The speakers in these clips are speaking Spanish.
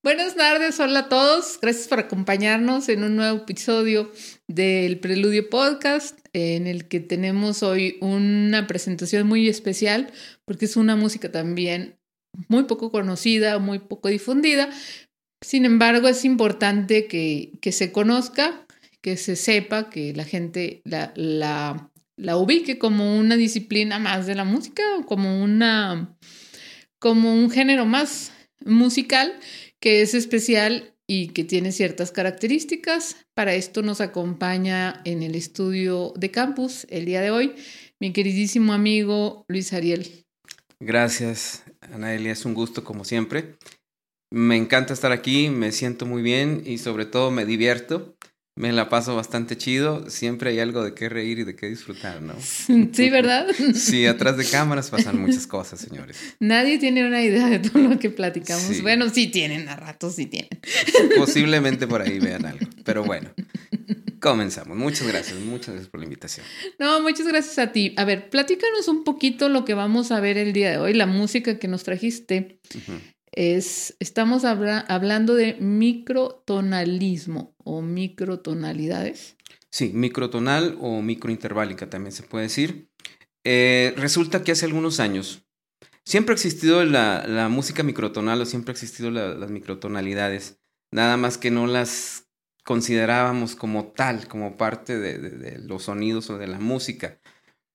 Buenas tardes, hola a todos. Gracias por acompañarnos en un nuevo episodio del Preludio Podcast, en el que tenemos hoy una presentación muy especial, porque es una música también muy poco conocida, muy poco difundida. Sin embargo, es importante que, que se conozca, que se sepa, que la gente la, la, ubique como una disciplina más de la música, como una como un género más musical que es especial y que tiene ciertas características. Para esto nos acompaña en el estudio de campus el día de hoy mi queridísimo amigo Luis Ariel. Gracias, Anaelia, es un gusto como siempre. Me encanta estar aquí, me siento muy bien y sobre todo me divierto. Me la paso bastante chido. Siempre hay algo de qué reír y de qué disfrutar, ¿no? Sí, ¿verdad? sí, atrás de cámaras pasan muchas cosas, señores. Nadie tiene una idea de todo lo que platicamos. Bueno, sí tienen, a ratos sí tienen. Posiblemente por ahí vean algo. Pero bueno, comenzamos. Muchas gracias, muchas gracias por la invitación. No, muchas gracias a ti. A ver, platícanos un poquito lo que vamos a ver el día de hoy, la música que nos trajiste es, estamos hablando de microtonalismo o microtonalidades. Sí, microtonal o microinterválica también se puede decir. Eh, resulta que hace algunos años siempre ha existido la, música microtonal o siempre ha existido las microtonalidades, nada más que no las considerábamos como tal, como parte de los sonidos o de la música.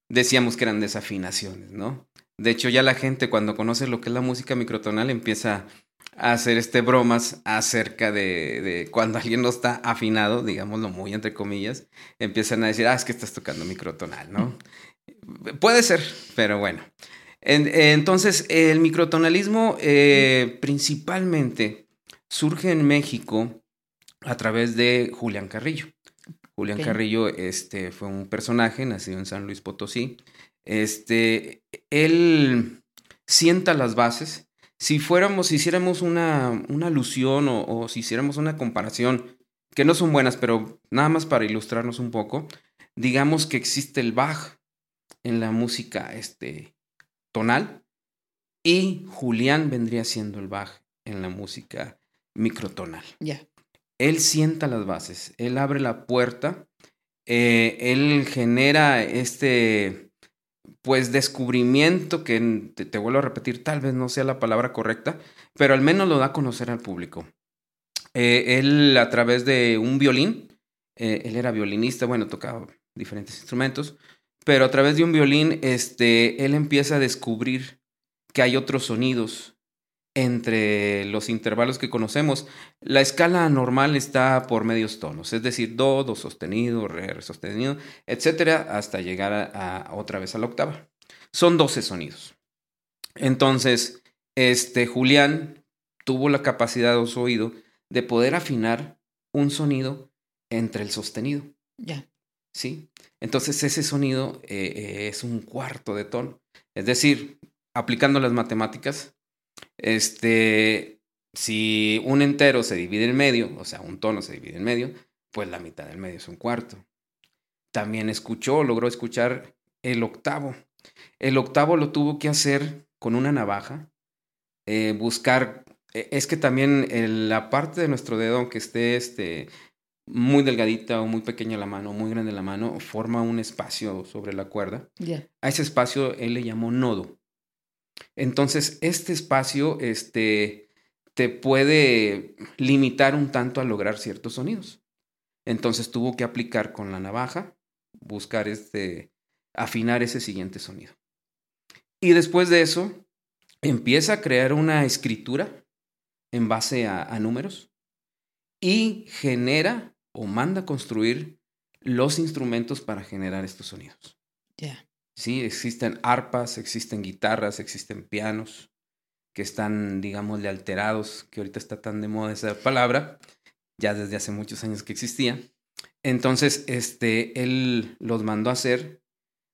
Decíamos que eran desafinaciones, ¿no? De hecho, ya la gente cuando conoce lo que es la música microtonal empieza a hacer este bromas acerca de, cuando alguien no está afinado, digámoslo muy entre comillas, empiezan a decir, ah, es que estás tocando microtonal, ¿no? Puede ser, pero bueno. entonces, el microtonalismo eh, principalmente surge en México a través de Julián Carrillo. Julián Carrillo este, fue un personaje nacido en San Luis Potosí, este, él sienta las bases. Si fuéramos, si hiciéramos una, una alusión o, si hiciéramos una comparación, que no son buenas, pero nada más para ilustrarnos un poco, digamos que existe el Bach en la música este, tonal y Julián vendría siendo el Bach en la música microtonal. Ya. Él sienta las bases, él abre la puerta, eh, él genera este, pues descubrimiento que te, vuelvo a repetir, tal vez no sea la palabra correcta, pero al menos lo da a conocer al público. Eh, él a través de un violín, eh, él era violinista, bueno, tocaba diferentes instrumentos, pero a través de un violín, este, él empieza a descubrir que hay otros sonidos entre los intervalos que conocemos. La escala normal está por medios tonos, es decir, do, do sostenido, re, re sostenido, etcétera, hasta llegar a, otra vez a la octava. Son 12 sonidos. Entonces, este Julián tuvo la capacidad de su oído de poder afinar un sonido entre el sostenido. Ya. ¿Sí? Entonces, ese sonido eh, eh, es un cuarto de tono. Es decir, aplicando las matemáticas, este, si un entero se divide en medio, o sea, un tono se divide en medio, pues la mitad del medio es un cuarto. También escuchó, logró escuchar el octavo. El octavo lo tuvo que hacer con una navaja, eh, buscar, e, es que también la parte de nuestro dedo, aunque esté este, muy delgadita o muy pequeña la mano, muy grande la mano, forma un espacio sobre la cuerda. A ese espacio él le llamó nodo. Entonces, este espacio este, te puede limitar un tanto a lograr ciertos sonidos. Entonces tuvo que aplicar con la navaja, buscar este, afinar ese siguiente sonido. Y después de eso, empieza a crear una escritura en base a, números y genera o manda construir los instrumentos para generar estos sonidos. Ya. Sí, existen arpas, existen guitarras, existen pianos que están, digámosle, alterados, que ahorita está tan de moda esa palabra, ya desde hace muchos años que existía. Entonces, este, él los mandó a hacer,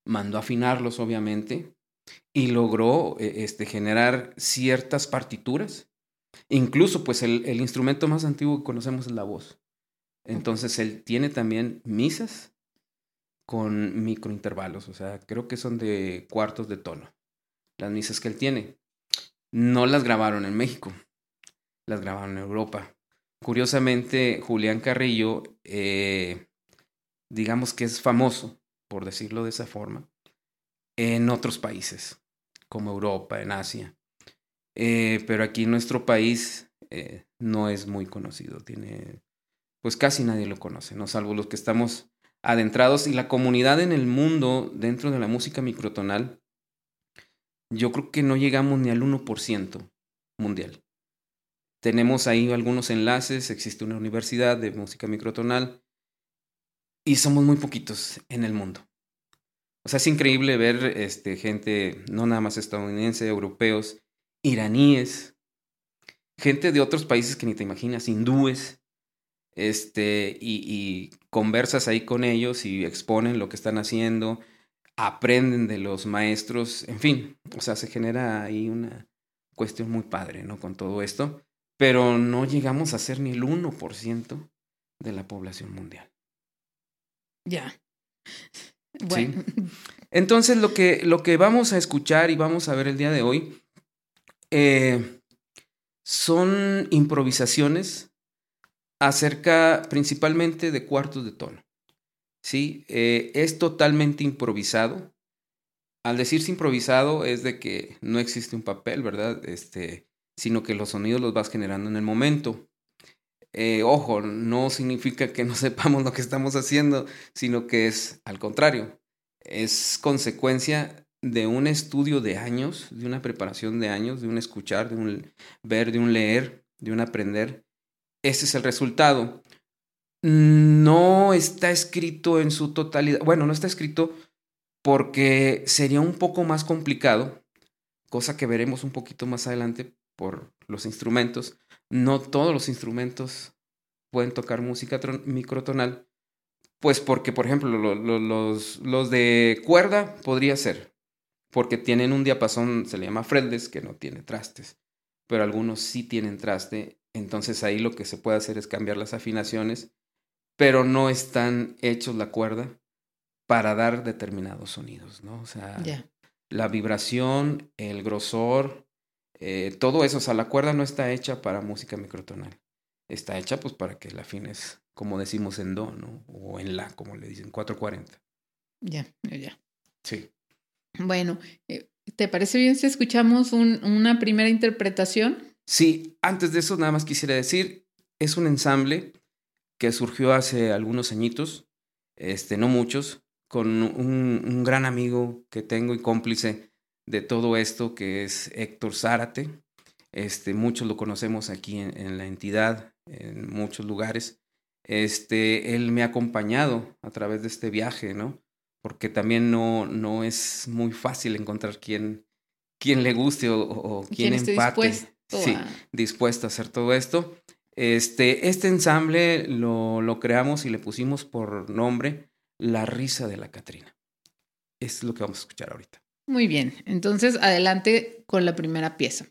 mandó a afinarlos, obviamente, y logró e, este, generar ciertas partituras. Incluso, pues, el, el instrumento más antiguo que conocemos es la voz. Entonces, él tiene también misas con microintervalos, o sea, creo que son de cuartos de tono. Las misas que él tiene. No las grabaron en México. las grabaron en Europa. Curiosamente, Julián Carrillo, eh, digamos que es famoso, por decirlo de esa forma, en otros países, como Europa, en Asia. Eh, pero aquí en nuestro país eh, no es muy conocido, tiene, pues casi nadie lo conoce, ¿no? Salvo los que estamos adentrados y la comunidad en el mundo dentro de la música microtonal, yo creo que no llegamos ni al 1% mundial. Tenemos ahí algunos enlaces, existe una universidad de música microtonal y somos muy poquitos en el mundo. O sea, es increíble ver este, gente, no nada más estadounidense, europeos, iraníes, gente de otros países que ni te imaginas, hindúes, este, y, y, conversas ahí con ellos y exponen lo que están haciendo, aprenden de los maestros, en fin, o sea, se genera ahí una cuestión muy padre, ¿no? Con todo esto, pero no llegamos a ser ni el 1% de la población mundial. Ya. Bueno. Entonces, lo que, lo que vamos a escuchar y vamos a ver el día de hoy eh, son improvisaciones acerca principalmente de cuartos de tono. ¿sí? Eh, es totalmente improvisado. Al decirse improvisado es de que no existe un papel, ¿verdad? Este, sino que los sonidos los vas generando en el momento. Eh, ojo, no significa que no sepamos lo que estamos haciendo, sino que es al contrario, es consecuencia de un estudio de años, de una preparación de años, de un escuchar, de un ver, de un leer, de un aprender. Ese es el resultado. No está escrito en su totalidad. Bueno, no está escrito porque sería un poco más complicado, cosa que veremos un poquito más adelante por los instrumentos. No todos los instrumentos pueden tocar música microtonal, pues porque, por ejemplo, los, de cuerda podría ser, porque tienen un diapasón, se le llama fretless, que no tiene trastes, pero algunos sí tienen traste, entonces ahí lo que se puede hacer es cambiar las afinaciones, pero no están hechos la cuerda para dar determinados sonidos, ¿no? O sea, la vibración, el grosor, eh, todo eso, o sea, la cuerda no está hecha para música microtonal, está hecha pues para que la afines, como decimos en do, ¿no? O en la, como le dicen, 440. Ya, ya. Sí. Bueno, eh, ¿te parece bien si escuchamos un, una primera interpretación? Sí, antes de eso nada más quisiera decir, es un ensamble que surgió hace algunos añitos, este, no muchos, con un, un gran amigo que tengo y cómplice de todo esto, que es Héctor Zárate. Este, muchos lo conocemos aquí en, en, la entidad, en muchos lugares. Este, él me ha acompañado a través de este viaje, ¿no? porque también no, no es muy fácil encontrar quien, quien le guste o, o quien empate. Dispuesto sí, a... dispuesto a hacer todo esto. Este, este ensamble lo, lo creamos y le pusimos por nombre La risa de la Catrina. Es lo que vamos a escuchar ahorita. Muy bien, entonces adelante con la primera pieza.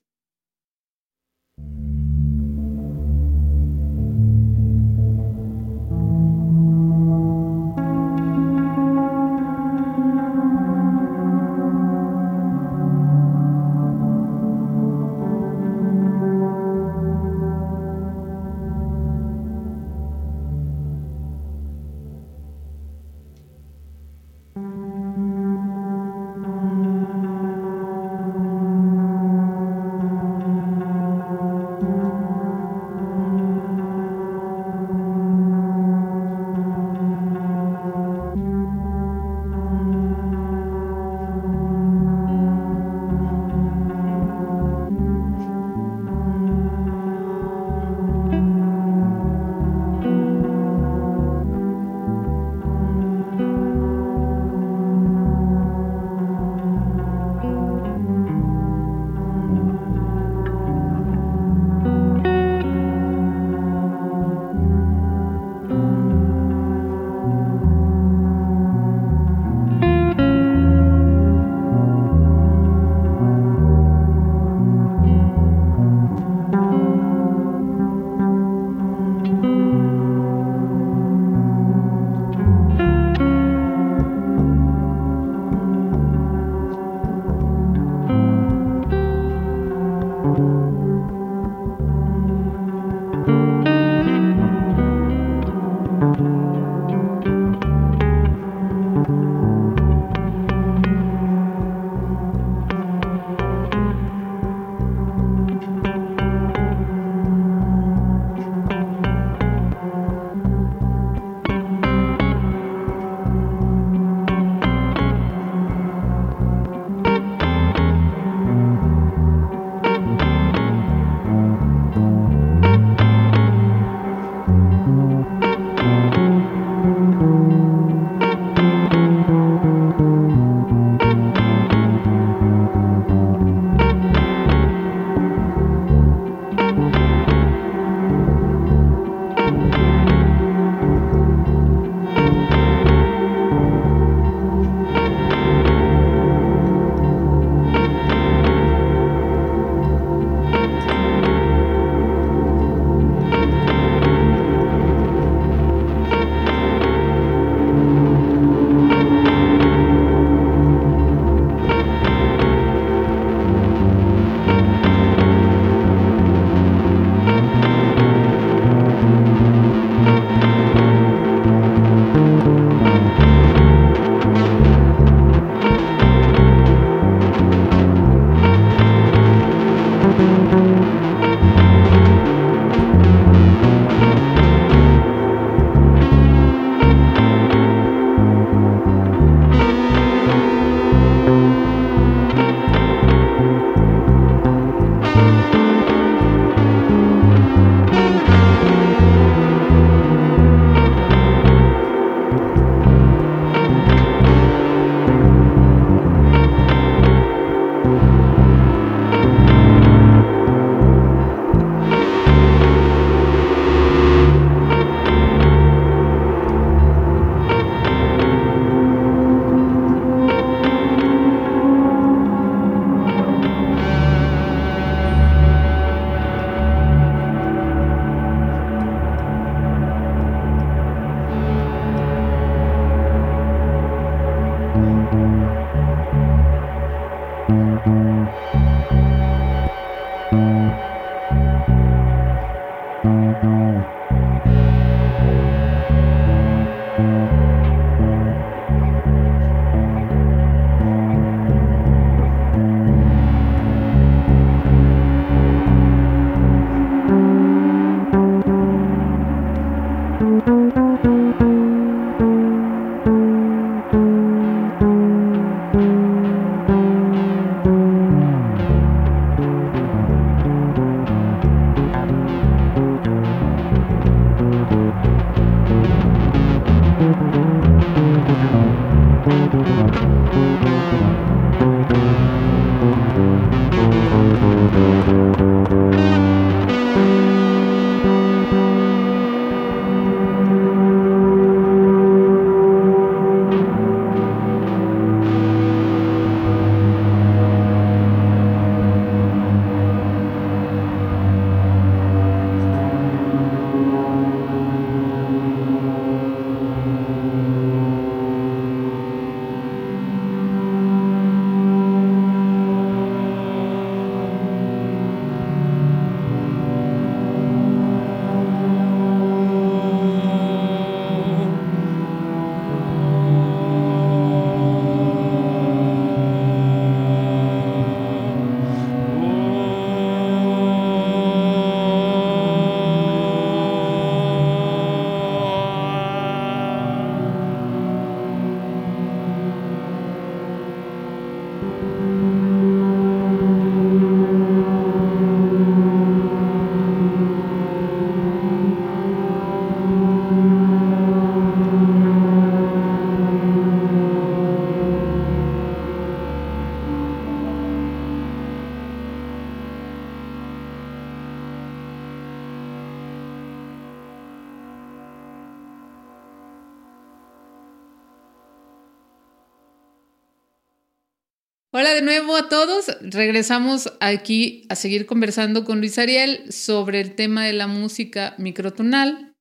Regresamos aquí a seguir conversando con Luis Ariel sobre el tema de la música microtonal.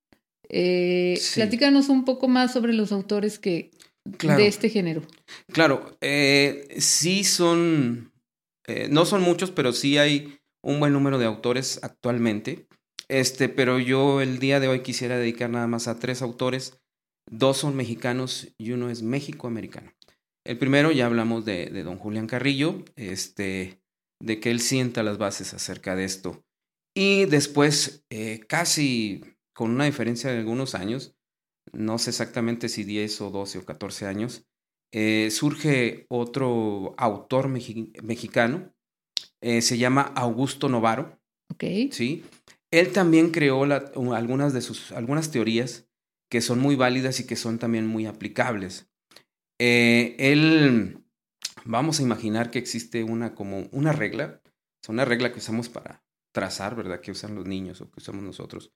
Eh, Platícanos un poco más sobre los autores que de este género. Claro, eh, sí son, eh, no son muchos, pero sí hay un buen número de autores actualmente. Este, pero yo el día de hoy quisiera dedicar nada más a tres autores. Dos son mexicanos y uno es México-americano. El primero ya hablamos de, de, don Julián Carrillo, este, de que él sienta las bases acerca de esto. Y después, eh, casi con una diferencia de algunos años, no sé exactamente si 10 o 12 o 14 años, eh, surge otro autor mexicano, eh, se llama Augusto Novaro. Ok. Sí. Él también creó algunas de sus algunas teorías que son muy válidas y que son también muy aplicables. Eh, él, vamos a imaginar que existe una como una regla, es una regla que usamos para trazar, ¿verdad? Que usan los niños o que usamos nosotros.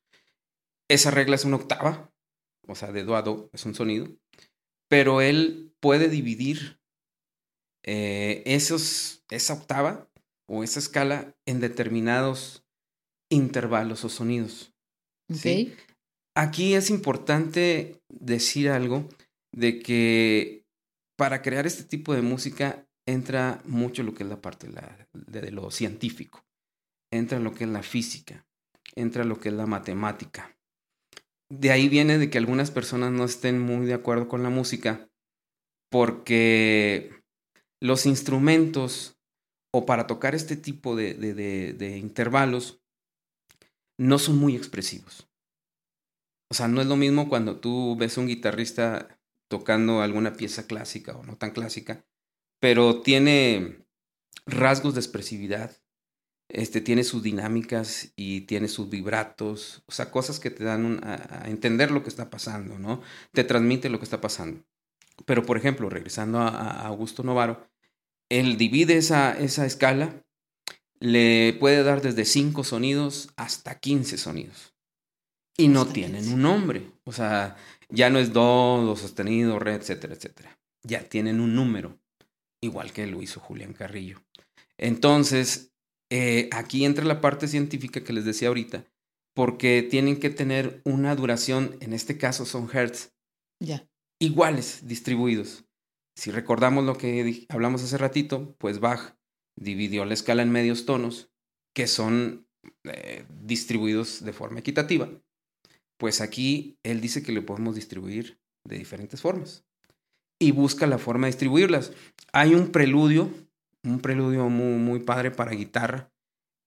Esa regla es una octava, o sea, de do a do es un sonido, pero él puede dividir eh, esos, esa octava o esa escala en determinados intervalos o sonidos. ¿sí? Aquí es importante decir algo de que para crear este tipo de música entra mucho lo que es la parte de, la, lo científico, entra lo que es la física, entra lo que es la matemática, de ahí viene de que algunas personas no estén muy de acuerdo con la música porque los instrumentos o para tocar este tipo de, de, intervalos no son muy expresivos. O sea, no es lo mismo cuando tú ves un guitarrista tocando alguna pieza clásica o no tan clásica, pero tiene rasgos de expresividad, este, tiene sus dinámicas y tiene sus vibratos, o sea, cosas que te dan a, entender lo que está pasando, ¿no? Te transmite lo que está pasando. Pero, por ejemplo, regresando a, Augusto Novaro, él divide esa, esa escala, le puede dar desde 5 sonidos hasta 15 sonidos. Y no tienen un nombre, o sea, ya no es do, do sostenido, re, etcétera, etcétera. Ya tienen un número, igual que lo hizo Julián Carrillo. Entonces, eh, aquí entra la parte científica que les decía ahorita, porque tienen que tener una duración, en este caso son hertz, ya. iguales, distribuidos. Si recordamos lo que hablamos hace ratito, pues Bach dividió la escala en medios tonos, que son eh, distribuidos de forma equitativa. Pues aquí él dice que le podemos distribuir de diferentes formas y busca la forma de distribuirlas. Hay un preludio un preludio muy, muy padre para guitarra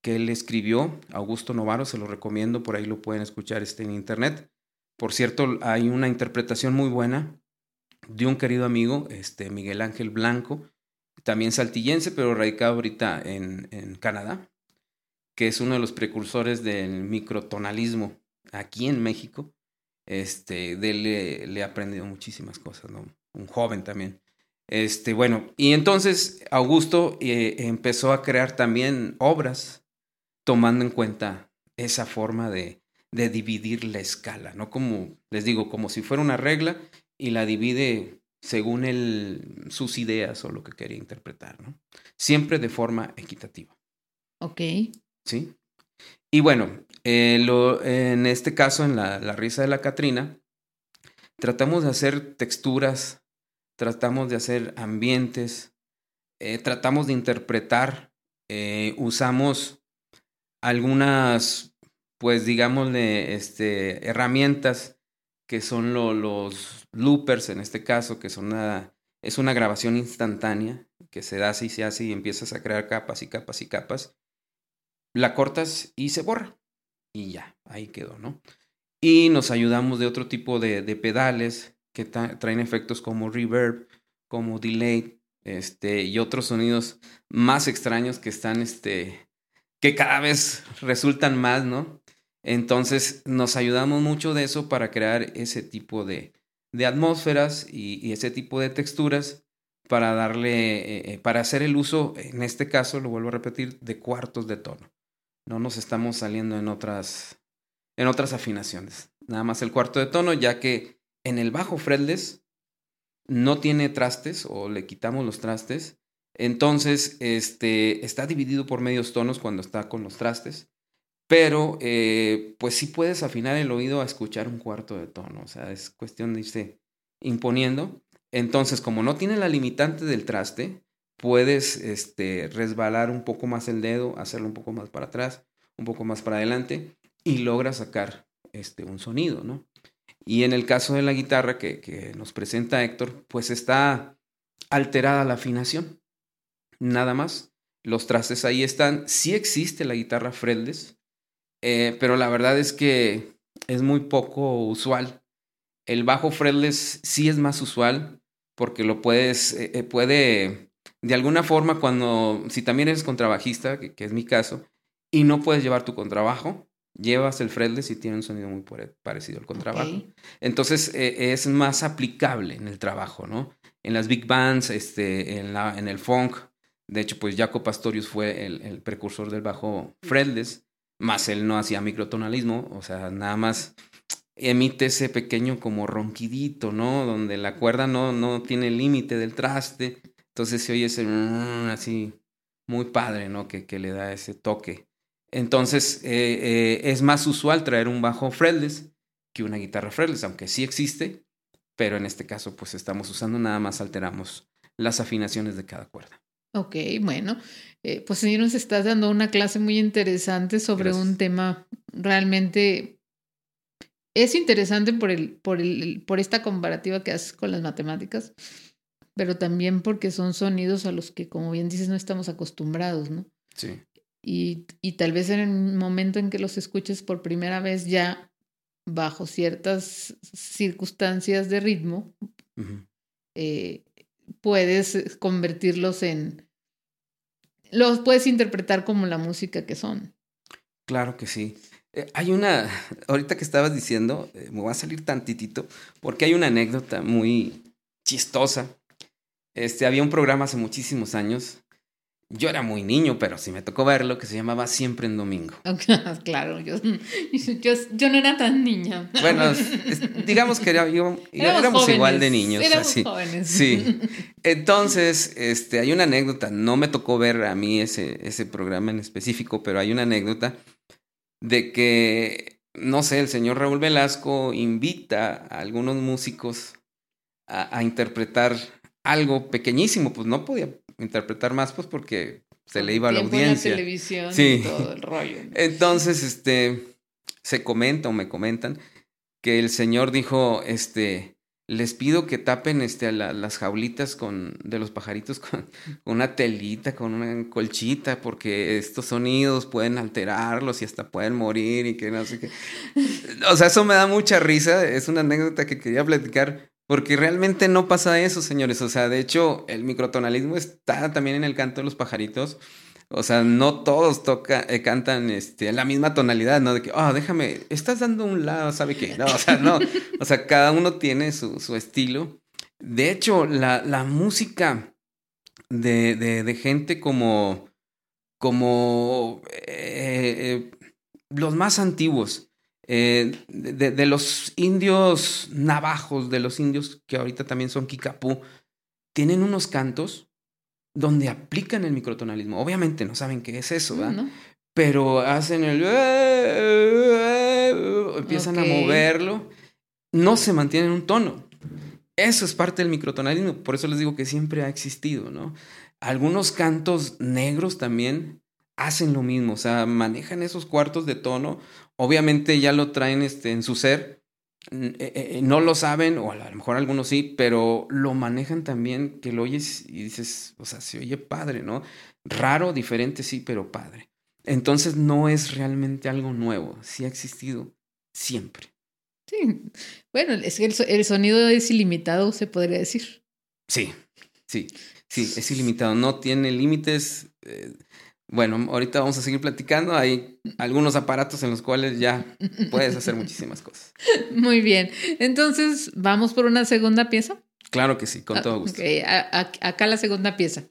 que él escribió, Augusto Novaro, se lo recomiendo, por ahí lo pueden escuchar este, en internet. Por cierto, hay una interpretación muy buena de un querido amigo, este, Miguel Ángel Blanco, también saltillense, pero radicado ahorita en, en Canadá, que es uno de los precursores del microtonalismo aquí en México. Este, de él le, le he aprendido muchísimas cosas, ¿no? Un joven también. Este, bueno, y entonces Augusto eh, empezó a crear también obras tomando en cuenta esa forma de, de dividir la escala, ¿no? Como les digo, como si fuera una regla y la divide según el, sus ideas o lo que quería interpretar, ¿no? Siempre de forma equitativa. Ok. ¿Sí? Y bueno, eh, lo, en este caso, en la, la risa de la Catrina, tratamos de hacer texturas tratamos de hacer ambientes, eh, tratamos de interpretar, eh, usamos algunas, pues digámosle, este, herramientas que son los loopers en este caso, que son una, es una grabación instantánea que se da así, se hace y empiezas a crear capas y capas y capas. La cortas y se borra. Y ya, ahí quedó, ¿no? Y nos ayudamos de otro tipo de, de pedales que traen efectos como reverb, como delay, este, y otros sonidos más extraños que están, este, que cada vez resultan más, ¿no? Entonces nos ayudamos mucho de eso para crear ese tipo de, de atmósferas y, ese tipo de texturas para darle, eh, eh, para hacer el uso, en este caso, lo vuelvo a repetir, de cuartos de tono. No nos estamos saliendo en otras, en otras afinaciones. Nada más el cuarto de tono, ya que en el bajo fretless no tiene trastes o le quitamos los trastes. Entonces, este, está dividido por medios tonos cuando está con los trastes. Pero, eh, pues sí puedes afinar el oído a escuchar un cuarto de tono. O sea, es cuestión de irse imponiendo. Entonces, como no tiene la limitante del traste, puedes este, resbalar un poco más el dedo, hacerlo un poco más para atrás, un poco más para adelante y logra sacar este, un sonido, ¿no? Y en el caso de la guitarra que, que nos presenta Héctor, pues está alterada la afinación, nada más. Los trastes ahí están. Sí existe la guitarra fretless, eh, pero la verdad es que es muy poco usual. El bajo fretless sí es más usual porque lo puedes, eh, eh, puede, de alguna forma, cuando, si también eres contrabajista, que, es mi caso, y no puedes llevar tu contrabajo, llevas el fretless y tiene un sonido muy parecido al contrabajo. Entonces es más aplicable en el trabajo, ¿no? En las big bands, este, en, la, en el funk, de hecho, pues Jaco Pastorius fue el, precursor del bajo fretless, más él no hacía microtonalismo, o sea, nada más emite ese pequeño como ronquidito, ¿no? Donde la cuerda no, no tiene límite del traste, entonces se oye ese mm, así muy padre, ¿no? Que, que le da ese toque. Entonces, eh, eh, es más usual traer un bajo fretless que una guitarra fretless, aunque sí existe, pero en este caso, pues estamos usando, nada más alteramos las afinaciones de cada cuerda. Ok, bueno, eh, pues sí nos estás dando una clase muy interesante sobre un tema realmente es interesante por el, por el, por esta comparativa que haces con las matemáticas, pero también porque son sonidos a los que, como bien dices, no estamos acostumbrados, ¿no? Sí. Y, y tal vez en el momento en que los escuches por primera vez ya bajo ciertas circunstancias de ritmo, eh, puedes convertirlos en... Los puedes interpretar como la música que son. Claro que sí. Eh, hay una, ahorita que estabas diciendo, eh, me voy a salir tantitito, porque hay una anécdota muy chistosa. Este, había un programa hace muchísimos años yo era muy niño, pero sí me tocó verlo, que se llamaba Siempre en Domingo. claro, yo, yo, no era tan niña. Bueno, digamos que éramos, igual de niños. Éramos así. jóvenes. Sí. Entonces, este, hay una anécdota, no me tocó ver a mí ese, ese programa en específico, pero hay una anécdota de que, no sé, el señor Raúl Velasco invita a algunos músicos a, a interpretar algo pequeñísimo, pues no podía interpretar más, pues porque se le iba a la audiencia. La televisión sí. y todo el rollo. Entonces, este, se comenta o me comentan que el señor dijo, este, les pido que tapen este, las jaulitas con, de los pajaritos con una telita, con una colchita, porque estos sonidos pueden alterarlos y hasta pueden morir y que no sé qué. O sea, eso me da mucha risa. Es una anécdota que quería platicar porque realmente no pasa eso, señores. O sea, de hecho, el microtonalismo está también en el canto de los pajaritos. O sea, no todos toca, eh, cantan este, la misma tonalidad, ¿no? De que, oh, déjame, estás dando un lado, ¿sabe qué? No, o sea, no. O sea, cada uno tiene su, su estilo. De hecho, la, la música de, de, de, gente como, como eh, eh, los más antiguos, eh, de, los indios navajos, de los indios que ahorita también son kikapú, tienen unos cantos donde aplican el microtonalismo. Obviamente no saben qué es eso, ¿verdad? Pero hacen el... empiezan a moverlo. No se mantienen un tono. Eso es parte del microtonalismo. Por eso les digo que siempre ha existido, ¿no? Algunos cantos negros también hacen lo mismo, o sea, manejan esos cuartos de tono obviamente ya lo traen este, en su ser, eh, eh, no lo saben, o a lo mejor algunos sí, pero lo manejan también, que lo oyes y dices, o sea, se oye padre, ¿no? Raro, diferente, sí, pero padre. Entonces no es realmente algo nuevo, sí ha existido siempre. Sí, bueno, es que el, sonido es ilimitado, se podría decir. Sí, sí, sí, es ilimitado, no tiene límites. Eh, bueno, ahorita vamos a seguir platicando. Hay algunos aparatos en los cuales ya puedes hacer muchísimas cosas. Muy bien. Entonces, ¿vamos por una segunda pieza? Claro que sí, con todo gusto. Okay. acá la segunda pieza.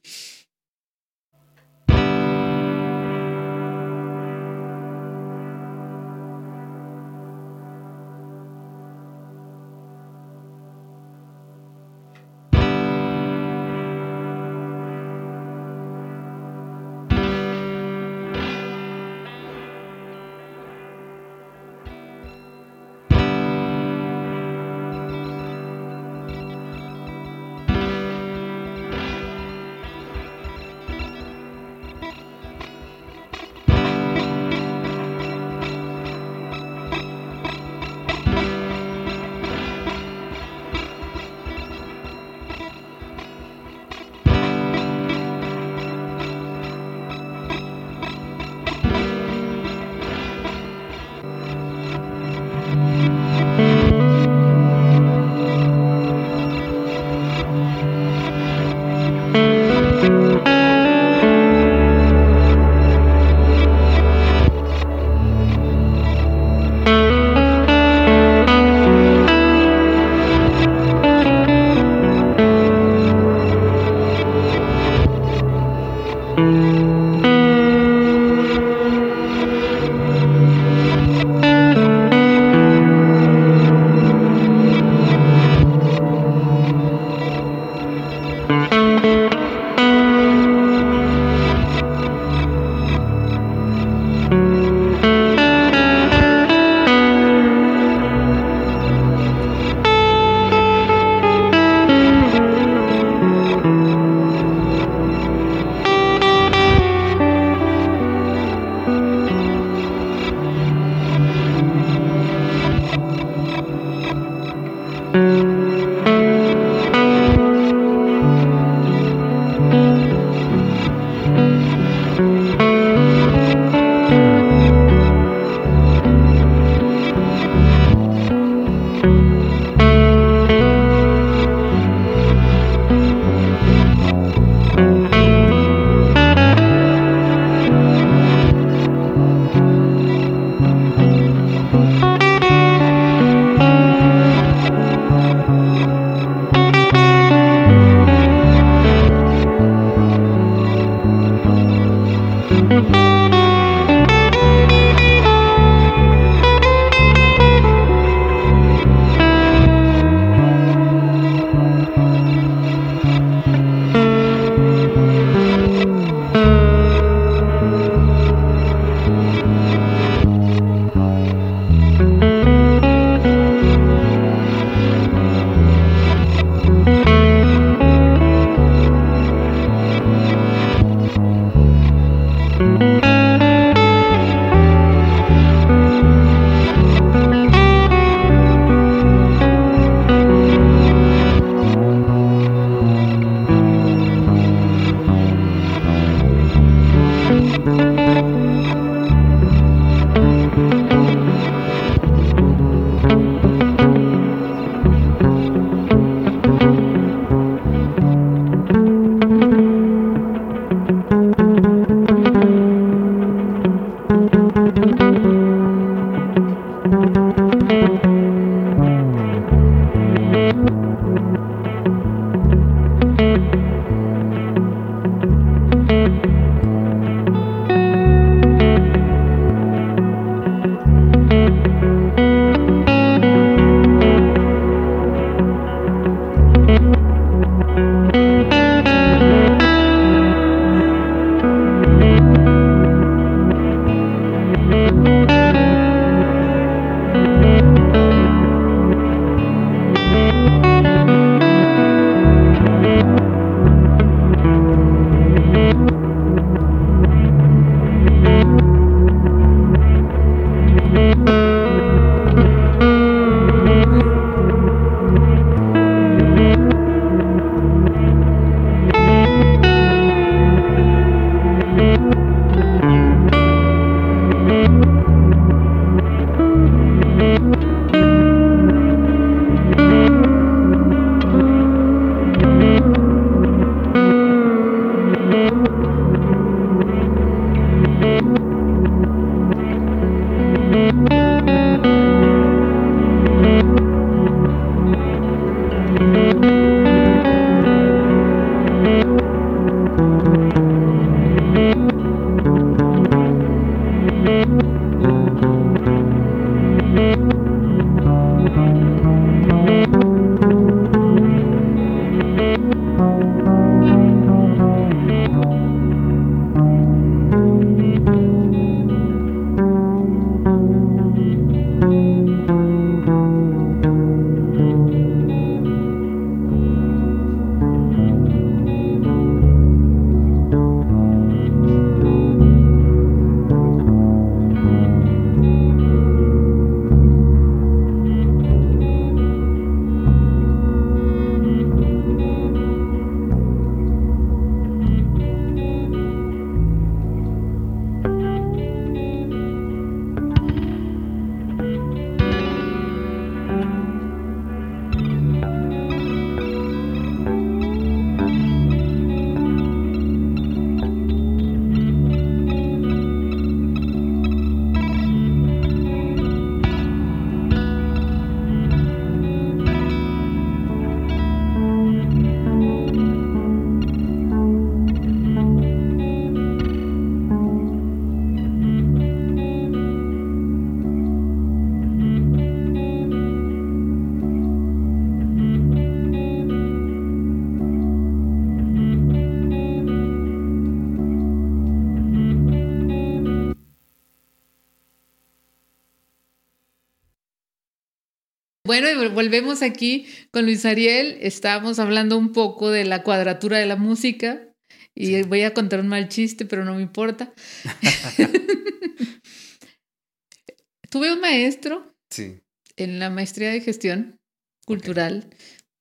Volvemos aquí con Luis Ariel. Estábamos hablando un poco de la cuadratura de la música. Y voy a contar un mal chiste, pero no me importa. Tuve un maestro sí. en la maestría de gestión cultural.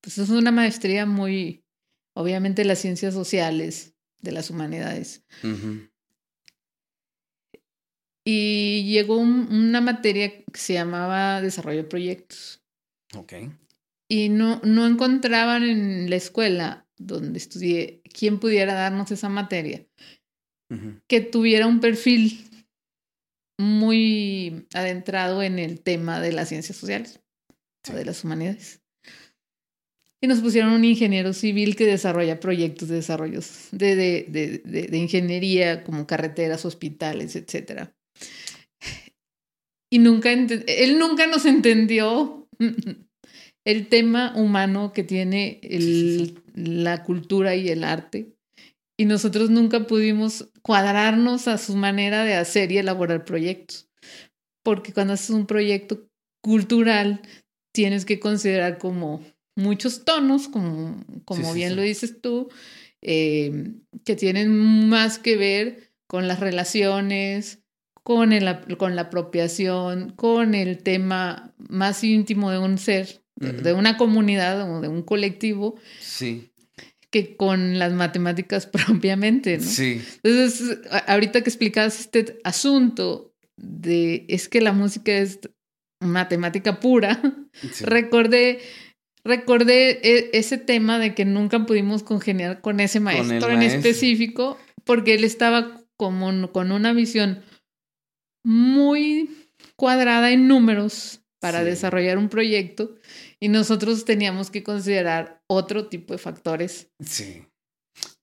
Pues es una maestría muy, obviamente, las ciencias sociales, de las humanidades. Y llegó una materia que se llamaba desarrollo de proyectos. Ok. Y no, no encontraban en la escuela donde estudié quién pudiera darnos esa materia que tuviera un perfil muy adentrado en el tema de las ciencias sociales o de las humanidades. Y nos pusieron un ingeniero civil que desarrolla proyectos de desarrollos de, de, de, de ingeniería como carreteras, hospitales, etc. Y nunca él nunca nos entendió el tema humano que tiene el, la cultura y el arte. Y nosotros nunca pudimos cuadrarnos a su manera de hacer y elaborar proyectos. Porque cuando haces un proyecto cultural, tienes que considerar como muchos tonos, como, como bien lo dices tú, eh, que tienen más que ver con las relaciones, con, el, con la apropiación, con el tema más íntimo de un ser, de, una comunidad o de un colectivo. Sí. Que con las matemáticas propiamente, ¿no? Sí. Entonces, ahorita que explicabas este asunto de es que la música es matemática pura, recordé recordé e, ese tema de que nunca pudimos congeniar con ese maestro en específico, porque él estaba como con una visión muy cuadrada en números para desarrollar un proyecto y nosotros teníamos que considerar otro tipo de factores. Sí.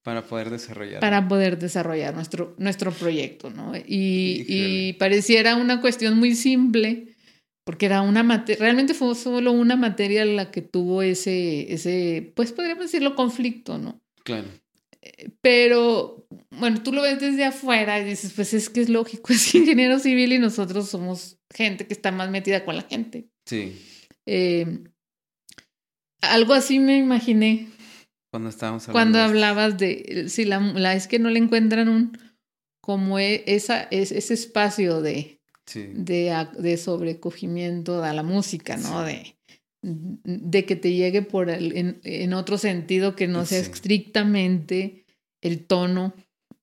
Para poder desarrollar. Para poder desarrollar nuestro, nuestro proyecto, ¿no? Y, y pareciera una cuestión muy simple, porque era una materia, realmente fue solo una materia la que tuvo ese, ese, pues podríamos decirlo, conflicto, ¿no? Claro. Pero, bueno, tú lo ves desde afuera y dices, pues es que es lógico, es ingeniero civil y nosotros somos gente que está más metida con la gente. Sí. Eh, algo así me imaginé. Cuando estábamos hablando. Cuando hablabas de, si la, la, es que no le encuentran un, como e, esa, ese espacio de, de, de sobrecogimiento a la música, ¿no? De, de que te llegue por el, en, otro sentido que no sea estrictamente el tono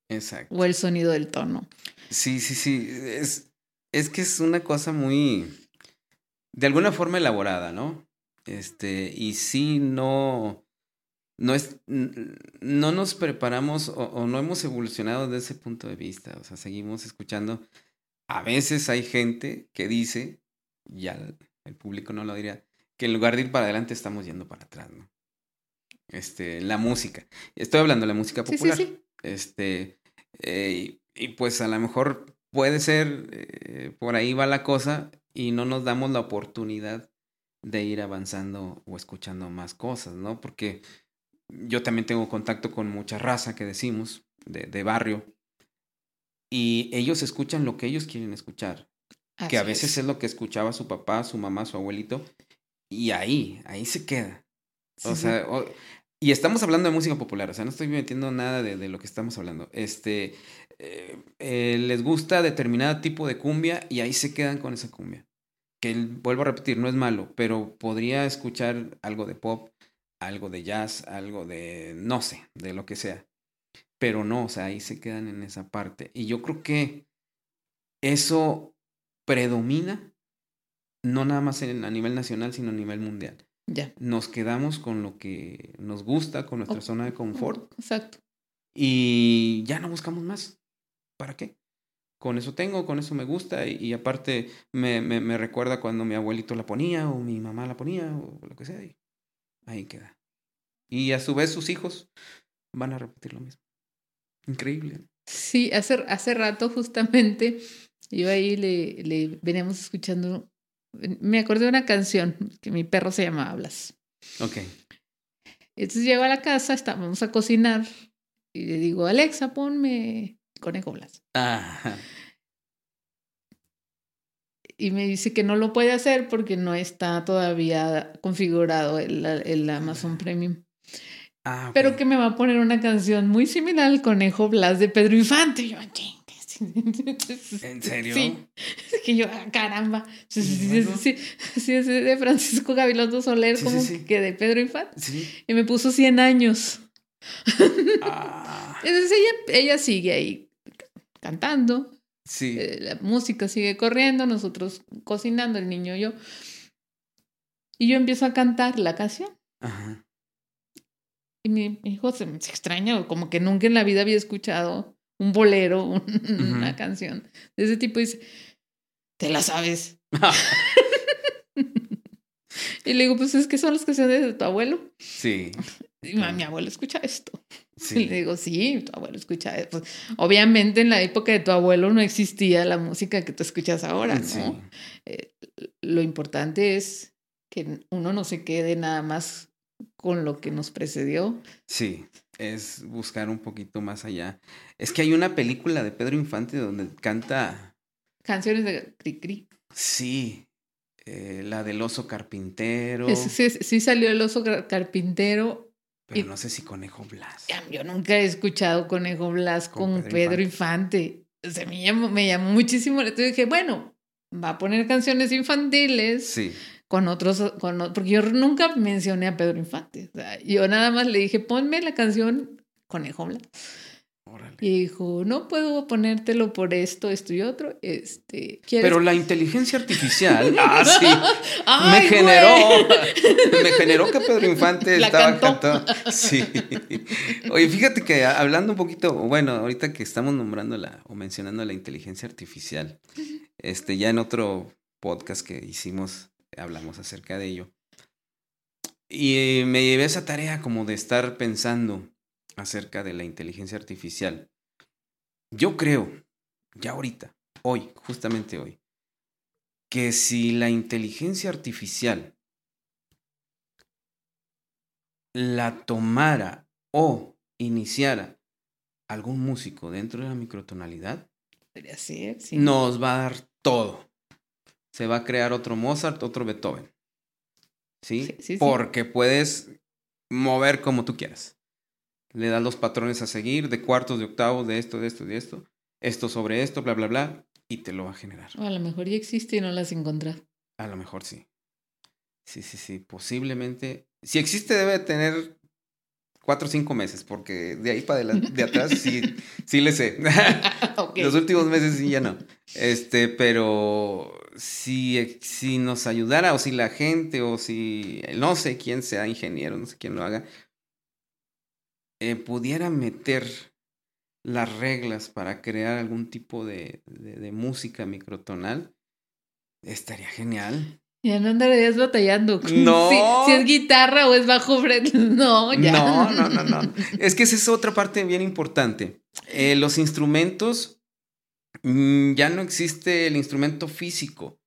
Exacto. o el sonido del tono. Sí, sí, sí. Es, es que es una cosa muy, de alguna forma elaborada, ¿no? Este, y sí, no, no es, no nos preparamos o, o, no hemos evolucionado desde ese punto de vista. O sea, seguimos escuchando. A veces hay gente que dice, ya el público no lo diría, que en lugar de ir para adelante estamos yendo para atrás, ¿no? Este, la música. Estoy hablando de la música popular. Sí, sí, sí. Este, eh, y, pues a lo mejor puede ser, eh, por ahí va la cosa y no nos damos la oportunidad de ir avanzando o escuchando más cosas, ¿no? Porque yo también tengo contacto con mucha raza que decimos, de, de barrio, y ellos escuchan lo que ellos quieren escuchar, que a veces es. es. lo que escuchaba su papá, su mamá, su abuelito, y ahí, ahí se queda. o sea, y estamos hablando de música popular, o sea, no estoy metiendo nada de, de lo que estamos hablando. Este, eh, eh, les gusta determinado tipo de cumbia y ahí se quedan con esa cumbia. Que vuelvo a repetir, no es malo, pero podría escuchar algo de pop, algo de jazz, algo de, no sé, de lo que sea. Pero no, o sea, ahí se quedan en esa parte. Y yo creo que eso predomina no nada más en, a nivel nacional, sino a nivel mundial. Ya. Nos quedamos con lo que nos gusta, con nuestra zona de confort. Exacto. Y ya no buscamos más. ¿Para qué? Con eso tengo, con eso me gusta y, aparte me, me, me, recuerda cuando mi abuelito la ponía o mi mamá la ponía o lo que sea. Y ahí queda. Y a su vez sus hijos van a repetir lo mismo. Increíble. Sí, hace, hace rato justamente yo ahí le, le veníamos escuchando me acordé de una canción que mi perro se llama Hablas. Ok. Entonces llego a la casa, vamos a cocinar y le digo, Alexa, ponme Conejo Blas. y me dice que no lo puede hacer porque no está todavía configurado el, el Amazon Premium. Ah. Pero que me va a poner una canción muy similar al Conejo Blas de Pedro Infante. Yo, "Chin". ¿En serio? Sí. Es que yo, ah, caramba. Sí, sí, sí, es de Francisco Gabilondo Soler, Sí, como sí, que de Pedro Infante. Sí. Y me puso 100 años. Ah, Entonces ella, ella sigue ahí cantando, sí. eh, la música sigue corriendo, nosotros cocinando, el niño y yo. Y yo empiezo a cantar la canción. Ajá. Y mi hijo se, se extraña, como que nunca en la vida había escuchado un bolero, un- una canción de ese tipo. Y dice, ¿te la sabes? Y le digo, pues es que son las canciones de tu abuelo. Sí. Y "Ma, mi abuelo escucha esto. Y Sí. le digo, sí, tu abuelo escucha esto. Pues, obviamente en la época de tu abuelo no existía la música que tú escuchas ahora, ¿no? Sí. Eh, lo importante es que uno no se quede nada más con lo que nos precedió. Sí, es buscar un poquito más allá. Es que hay una película de Pedro Infante donde canta, Canciones de Cricri. sí, eh, la del oso carpintero, Sí, sí salió el oso car- carpintero. pero y- no sé si Conejo Blas. Yo nunca he escuchado Conejo Blas Con con, Pedro Pedro Infante. O sea, me llamó, me llamó muchísimo. Entonces dije, bueno, va a poner canciones infantiles Sí, con otros, con, porque yo nunca mencioné a Pedro Infante. O sea, yo nada más le dije, ponme la canción Conejo órale. Y dijo, no puedo ponértelo por esto, esto y otro. Este, ¿quieres? Pero la inteligencia artificial, ah, sí, me ¡Ay, generó, me generó que Pedro Infante La estaba cantó. cantando. Sí. Oye, fíjate que hablando un poquito, bueno, ahorita que estamos nombrando la o mencionando la inteligencia artificial, este, ya en otro podcast que hicimos hablamos acerca de ello. Y me llevé esa tarea como de estar pensando acerca de la inteligencia artificial. Yo creo, ya ahorita, hoy, justamente hoy, que si la inteligencia artificial la tomara o iniciara algún músico dentro de la microtonalidad, Podría ser, sí. nos va a dar todo. Se va a crear otro Mozart, otro Beethoven. ¿Sí? Sí, sí, sí. Porque puedes mover como tú quieras. Le das los patrones a seguir de cuartos, de octavos, de esto, de esto, de esto. Esto sobre esto, bla, bla, bla. Y te lo va a generar. O a lo mejor ya existe y no las encontrado. A lo mejor sí. Sí, sí, sí. Posiblemente. Si existe, debe de tener cuatro o cinco meses, porque de ahí para adelante, de atrás sí, sí le sé. Los últimos meses sí ya no. Este, pero si, si nos ayudara, o si la gente, o si no sé quién sea ingeniero, no sé quién lo haga, eh, pudiera meter las reglas para crear algún tipo de, de, de música microtonal, estaría genial. Ya no andarías batallando. No. Si, si es guitarra o es bajo fret. No, ya. No, no, no, no. Es que esa es otra parte bien importante. Eh, los instrumentos, ya no existe el instrumento físico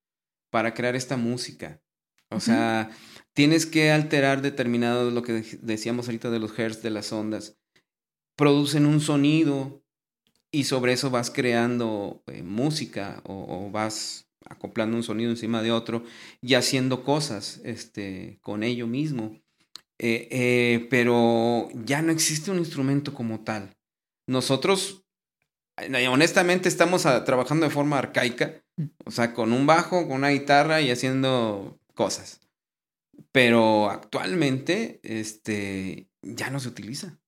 para crear esta música. O sea, tienes que alterar determinado, lo que dec- decíamos ahorita de los hertz de las ondas. Producen un sonido y sobre eso vas creando eh, música o, o vas acoplando un sonido encima de otro y haciendo cosas este, con ello mismo. Eh, eh, pero ya no existe un instrumento como tal. Nosotros, honestamente, estamos trabajando de forma arcaica, o sea, con un bajo, con una guitarra y haciendo cosas. Pero actualmente, este, ya no se utiliza.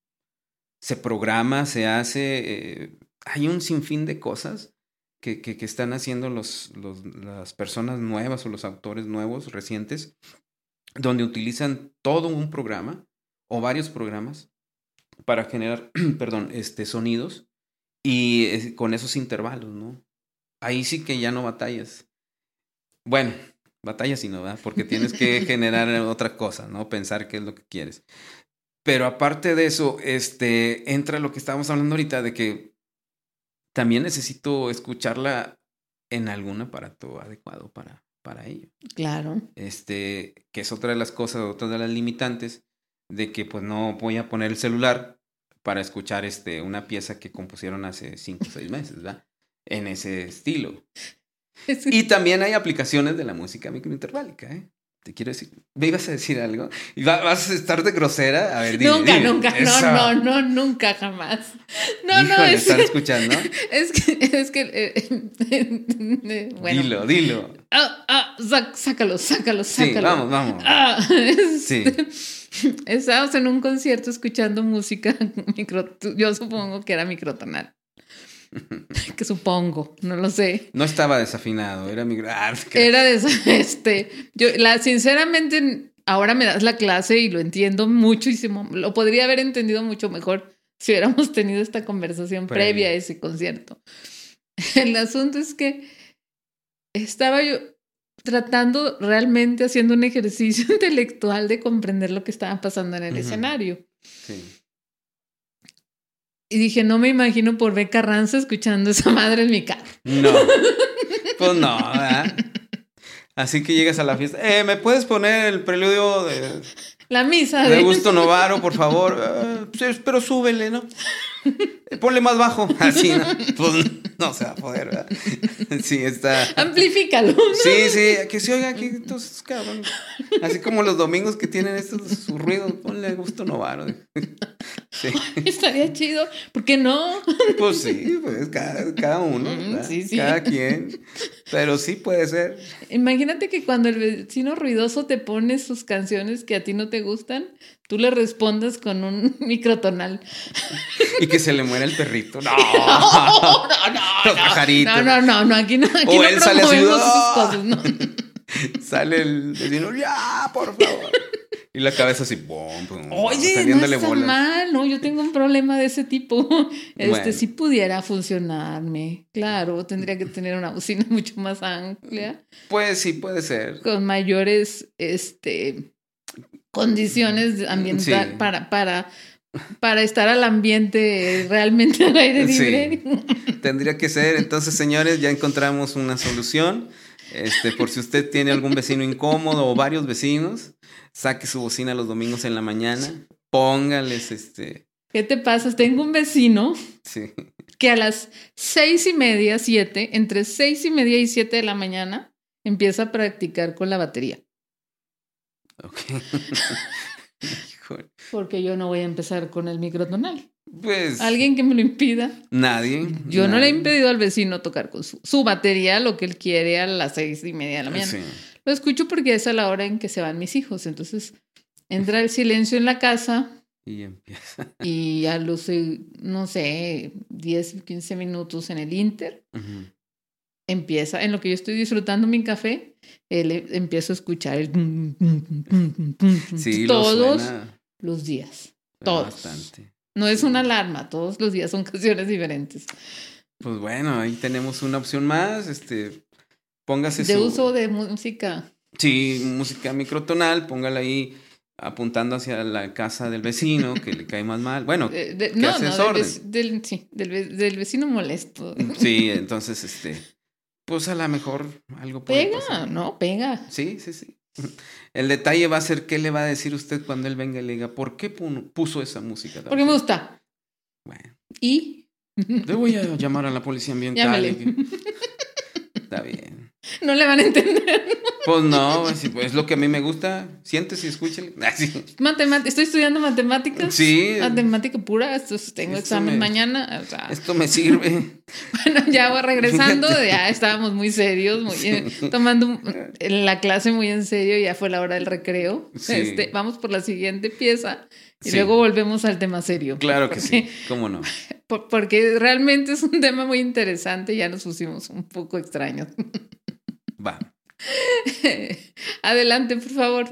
Se programa, se hace, eh, hay un sinfín de cosas que, que, que están haciendo los, los, las personas nuevas o los autores nuevos, recientes, donde utilizan todo un programa o varios programas para generar, perdón, este, sonidos y con esos intervalos, ¿no? Ahí sí que ya no batallas. Bueno, batallas y no, ¿verdad? Porque tienes que generar otra cosa, ¿no? Pensar qué es lo que quieres. Pero aparte de eso, este, entra lo que estábamos hablando ahorita de que también necesito escucharla en algún aparato adecuado para, para ello. Claro. Este, que es otra de las cosas, otra de las limitantes, de que pues no voy a poner el celular para escuchar este, una pieza que compusieron hace cinco o seis meses, ¿verdad? En ese estilo. Y también hay aplicaciones de la música microinterválica, ¿eh? Te quiero decir, ¿me ibas a decir algo? ¿Y ¿Vas a estar de grosera? A ver, dime, Nunca, dime. nunca, Eso. no, no, no, nunca, jamás. No, no, Híjole, es, ¿están escuchando? es que, es que, eh, eh, bueno. Dilo, dilo. Ah, ah, sac- sácalo, sácalo, Sí, sácalo. vamos, vamos. Ah, Sí. Estábamos en un concierto escuchando música micro, yo supongo que era microtonal. Que supongo, no lo sé. No estaba desafinado, era mi... Ah, Era de este, yo, la, sinceramente, ahora me das la clase y lo entiendo muchísimo. Lo podría haber entendido mucho mejor si hubiéramos tenido esta conversación Previa. previa a ese concierto. El asunto es que estaba yo tratando realmente haciendo un ejercicio intelectual de comprender lo que estaba pasando en el escenario. Sí. Y dije, no me imagino por B. Carranza escuchando esa madre en mi carro. No. Pues no, ¿verdad? Así que llegas a la fiesta. Eh, ¿me puedes poner el preludio de, La misa de de... Gusto Novaro, por favor? Pues, pero súbele, ¿no? Eh, Ponle más bajo. Así, ¿no? Pues no se va a poder, ¿verdad? Sí, está. Amplifícalo. ¿no? Sí, sí, que se oiga aquí, cabrón. Así como los domingos que tienen estos sus ruidos, ponle Gusto Novaro. Sí, Estaría chido. ¿Por qué no? pues sí, pues cada, cada uno, ¿verdad? sí, sí. cada quien. Pero sí puede ser. Imagínate que cuando el vecino ruidoso te pone sus canciones que a ti no te gustan, tú le respondas con un microtonal. Y que se le muera el perrito. No. No, no, no. Los pajaritos. No, no, no, no, aquí no, aquí O no él sale así, ¡ah! cosas, ¿no? Sale el vecino, ya, por favor. Y la cabeza así, bom, bom, Oye, no está bolas. mal, no, yo tengo un problema de ese tipo. Este, Bueno. si pudiera funcionarme, claro, tendría que tener una bocina mucho más amplia, Pues sí, puede ser. con mayores, este, condiciones ambientales Sí. para, para, para estar al ambiente realmente al aire Sí. libre. Tendría que ser. Entonces, señores, ya encontramos una solución. Este, por si usted tiene algún vecino incómodo o varios vecinos, saque su bocina los domingos en la mañana, póngales este. ¿Qué te pasa? Tengo un vecino Sí. que a las seis y media, siete, entre seis y media y siete de la mañana, empieza a practicar con la batería. Ok. Híjole. Porque yo no voy a empezar con el microtonal. Pues. Alguien que me lo impida. Nadie. Yo no le he impedido al vecino tocar con su, su batería lo que él quiere a las seis y media de la mañana. Sí. Lo escucho porque es a la hora en que se van mis hijos. Entonces entra el silencio en la casa Y empieza. y a los, eh, no sé, 10, 15 minutos en el Inter. Empieza, en lo que yo estoy disfrutando mi café, él eh, empiezo a escuchar el... Sí, todos los días. Todos. Bastante. No es una alarma, todos los días son canciones diferentes. Pues bueno, ahí tenemos una opción más. Este, póngase De su. uso de música. Sí, música microtonal, póngala ahí apuntando hacia la casa del vecino que le cae más mal. Bueno, eh, de- ¿qué no, no, del, desorden? vec- del- sí, del, del vecino molesto. sí, entonces, este, pues a lo mejor algo puede Pega, pasar. no, pega. Sí, sí, sí. El detalle va a ser qué le va a decir usted cuando él venga y le diga, ¿por qué puso esa música? Porque me fuerte?" gusta. Bueno, Y le voy a llamar a la policía ambiental. Llámale. Está bien. No le van a entender. Pues no, pues, es lo que a mí me gusta. Siéntese y escúchele. Ah, sí. Matemáticas, estoy estudiando matemáticas. Sí. Matemática pura, esto- tengo Esto examen me- mañana. o sea, Esto me sirve. Bueno, ya voy regresando, ya estábamos muy serios, muy, eh, tomando la clase muy en serio, ya fue la hora del recreo. Sí. Este, vamos por la siguiente pieza y Sí. luego volvemos al tema serio. Claro que sí. ¿Cómo no? por- porque realmente es un tema muy interesante, ya nos pusimos un poco extraños. Adelante, por favor.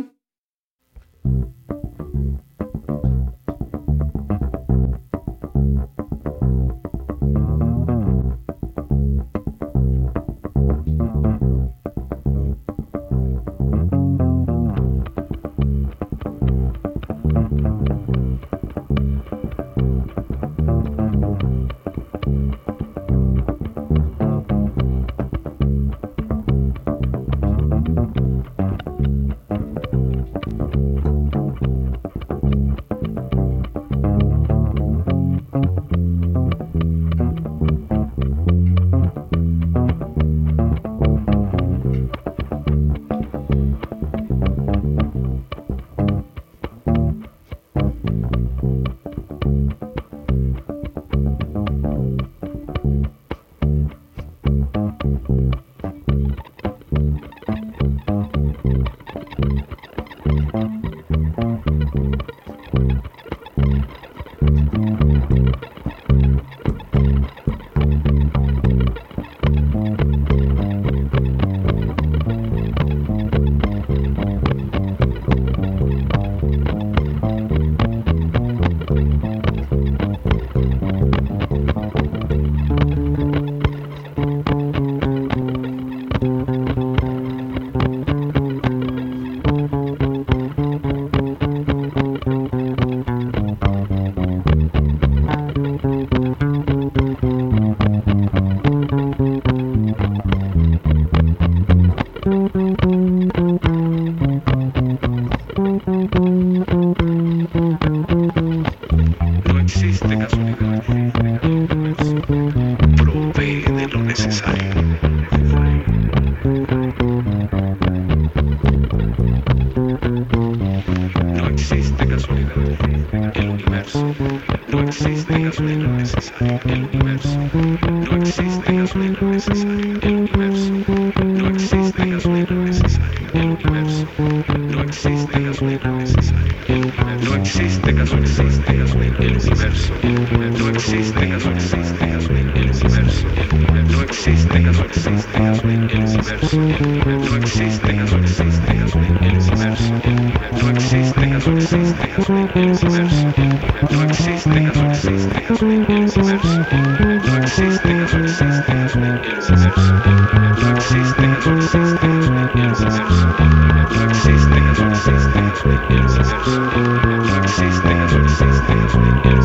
Success dance, success dance,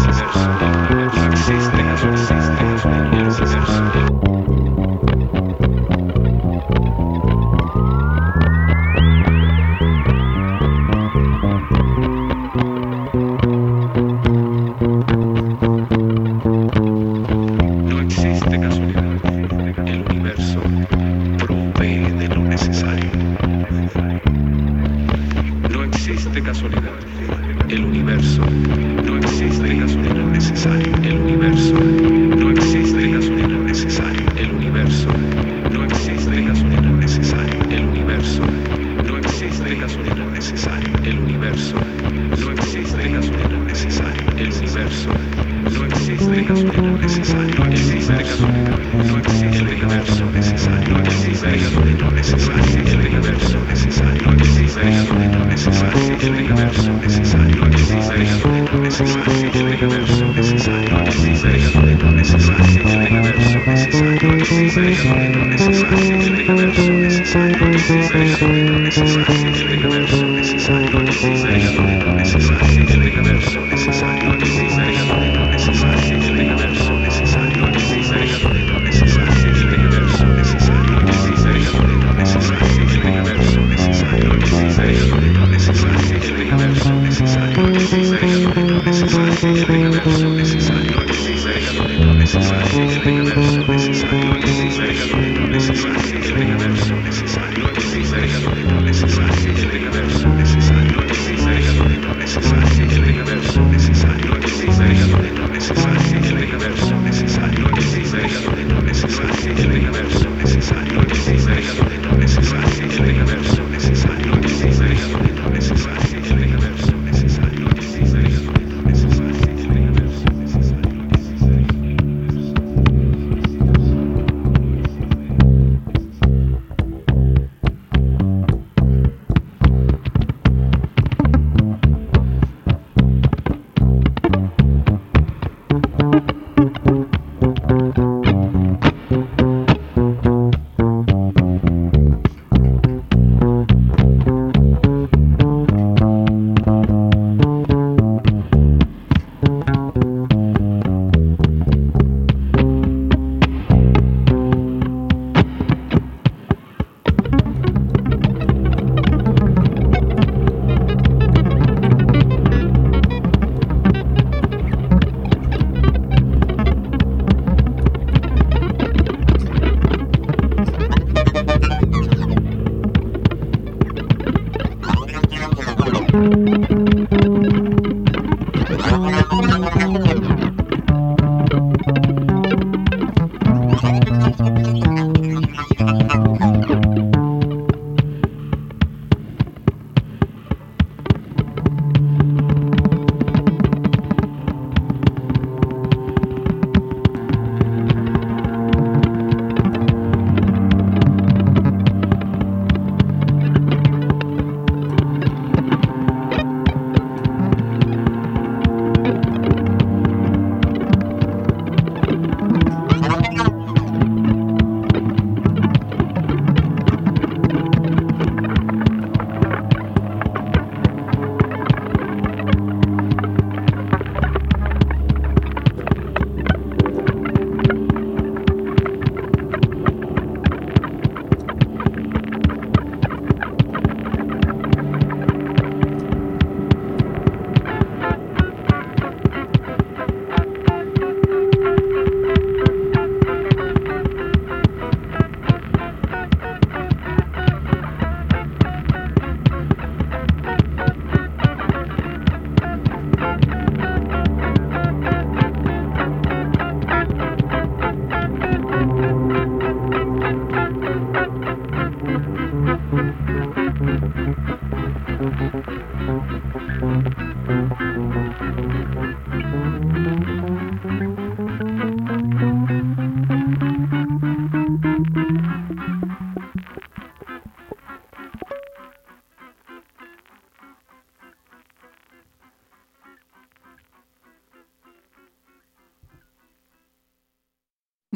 success dance, success dance.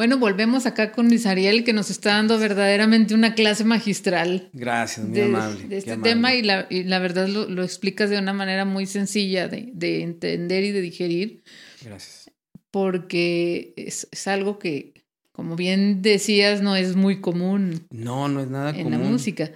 Bueno, volvemos acá con Luis Ariel, que nos está dando verdaderamente una clase magistral. Gracias, muy de, amable. De este tema y la, y la verdad lo, lo, explicas de una manera muy sencilla de, de entender y de digerir. Gracias. Porque es, es, algo que, como bien decías, no es muy común. No, no es nada en común. la música.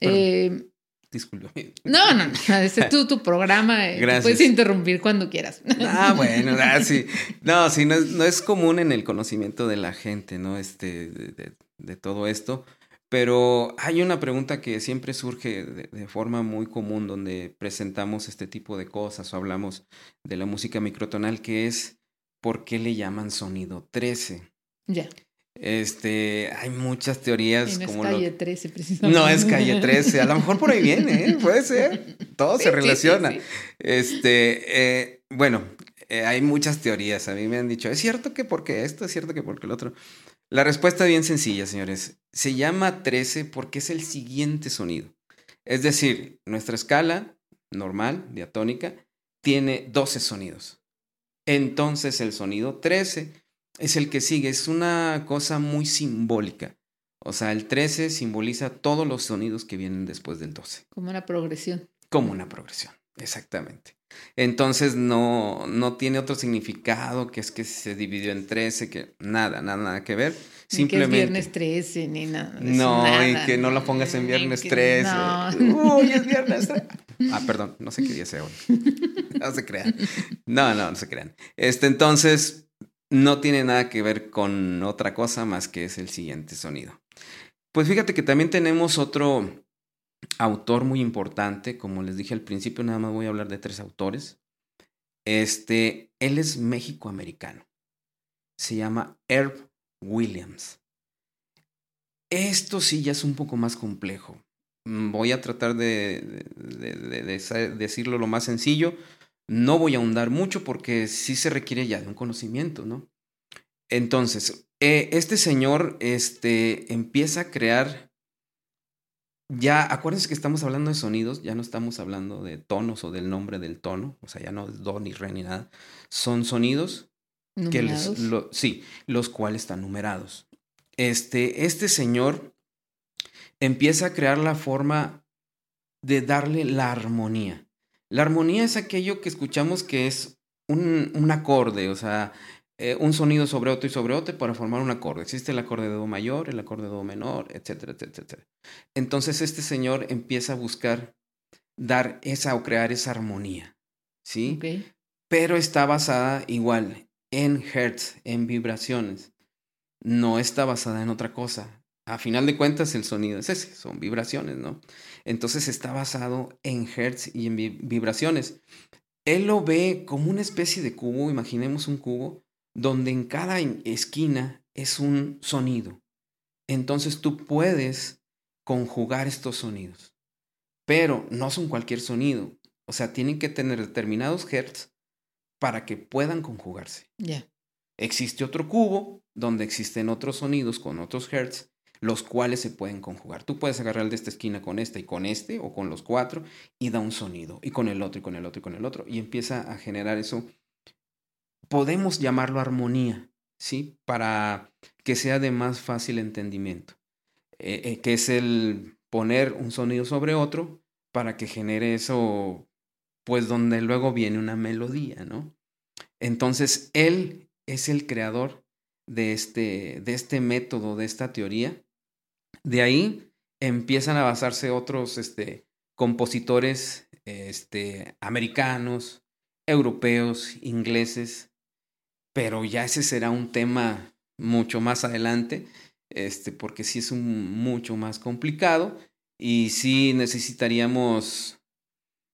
Eh, Disculpe. No, no, no. Este es tu, tu programa. Eh, Gracias. Puedes interrumpir cuando quieras. Ah, bueno, ah, sí. No, sí, no es, no es, común en el conocimiento de la gente, ¿no? Este, de, de, de todo esto. Pero hay una pregunta que siempre surge de, de, forma muy común donde presentamos este tipo de cosas o hablamos de la música microtonal, que es ¿por qué le llaman sonido 13? Ya. Este, hay muchas teorías. Y no como es calle lo... 13, precisamente. No es calle 13. A lo mejor por ahí viene, ¿eh? puede ser. Todo Sí, se relaciona. sí, sí. Este, eh, bueno, eh, hay muchas teorías. A mí me han dicho, es cierto que porque esto, es cierto que porque el otro. La respuesta es bien sencilla, señores. Se llama 13 porque es el siguiente sonido. Es decir, nuestra escala normal, diatónica, tiene 12 sonidos. Entonces el sonido 13 es el que sigue. Es una cosa muy simbólica. O sea, el 13 simboliza todos los sonidos que vienen después del 12. Como una progresión. Como una progresión, exactamente. Entonces no, no tiene otro significado que es que se dividió en 13, que nada, nada, nada que ver. Ni Simplemente. que es viernes 13, ni nada. No, nada, y que no la pongas en viernes que- 13. No. Uy, es viernes 13. Ah, perdón, no sé qué día sea hoy. No se crean. No, no, no se crean. Este, entonces, no tiene nada que ver con otra cosa más que es el siguiente sonido. Pues fíjate que también tenemos otro autor muy importante, como les dije al principio, nada más voy a hablar de tres autores. Este, él es México-americano. Se llama Herb Williams. Esto sí ya es un poco más complejo. Mm, Voy a tratar de, de, decirlo lo más sencillo. No voy a ahondar mucho porque sí se requiere ya de un conocimiento, ¿no? Entonces, eh, este señor este, empieza a crear. Ya, acuérdense que estamos hablando de sonidos, ya no estamos hablando de tonos o del nombre del tono, o sea, ya no es do ni re ni nada. Son sonidos que les- lo- sí, los cuales están numerados. Este, este señor empieza a crear la forma de darle la armonía. La armonía es aquello que escuchamos que es un, un acorde, o sea, eh, un sonido sobre otro y sobre otro para formar un acorde. Existe el acorde de Do mayor, el acorde de Do menor, etcétera, etcétera, etcétera. Entonces este señor empieza a buscar dar esa o crear esa armonía, ¿sí? Ok. pero está basada igual en hertz, en vibraciones. No está basada en otra cosa. A final de cuentas, el sonido es ese, son vibraciones, ¿no? Entonces está basado en hertz y en vi- vibraciones. Él lo ve como una especie de cubo, imaginemos un cubo, donde en cada esquina es un sonido. Entonces tú puedes conjugar estos sonidos, pero no son cualquier sonido. O sea, tienen que tener determinados hertz para que puedan conjugarse. Ya. Existe otro cubo donde existen otros sonidos con otros hertz, los cuales se pueden conjugar. Tú puedes agarrar el de esta esquina con esta y con este, o con los cuatro, y da un sonido, y con el otro, y con el otro, y con el otro, y empieza a generar eso. Podemos llamarlo armonía, ¿sí? Para que sea de más fácil entendimiento, Eh, eh, que es el poner un sonido sobre otro para que genere eso, pues donde luego viene una melodía, ¿no? Entonces, él es el creador de este, de este método, de esta teoría. De ahí empiezan a basarse otros este, compositores este, americanos, europeos, ingleses, pero ya ese será un tema mucho más adelante, este, porque sí es un, mucho más complicado y sí necesitaríamos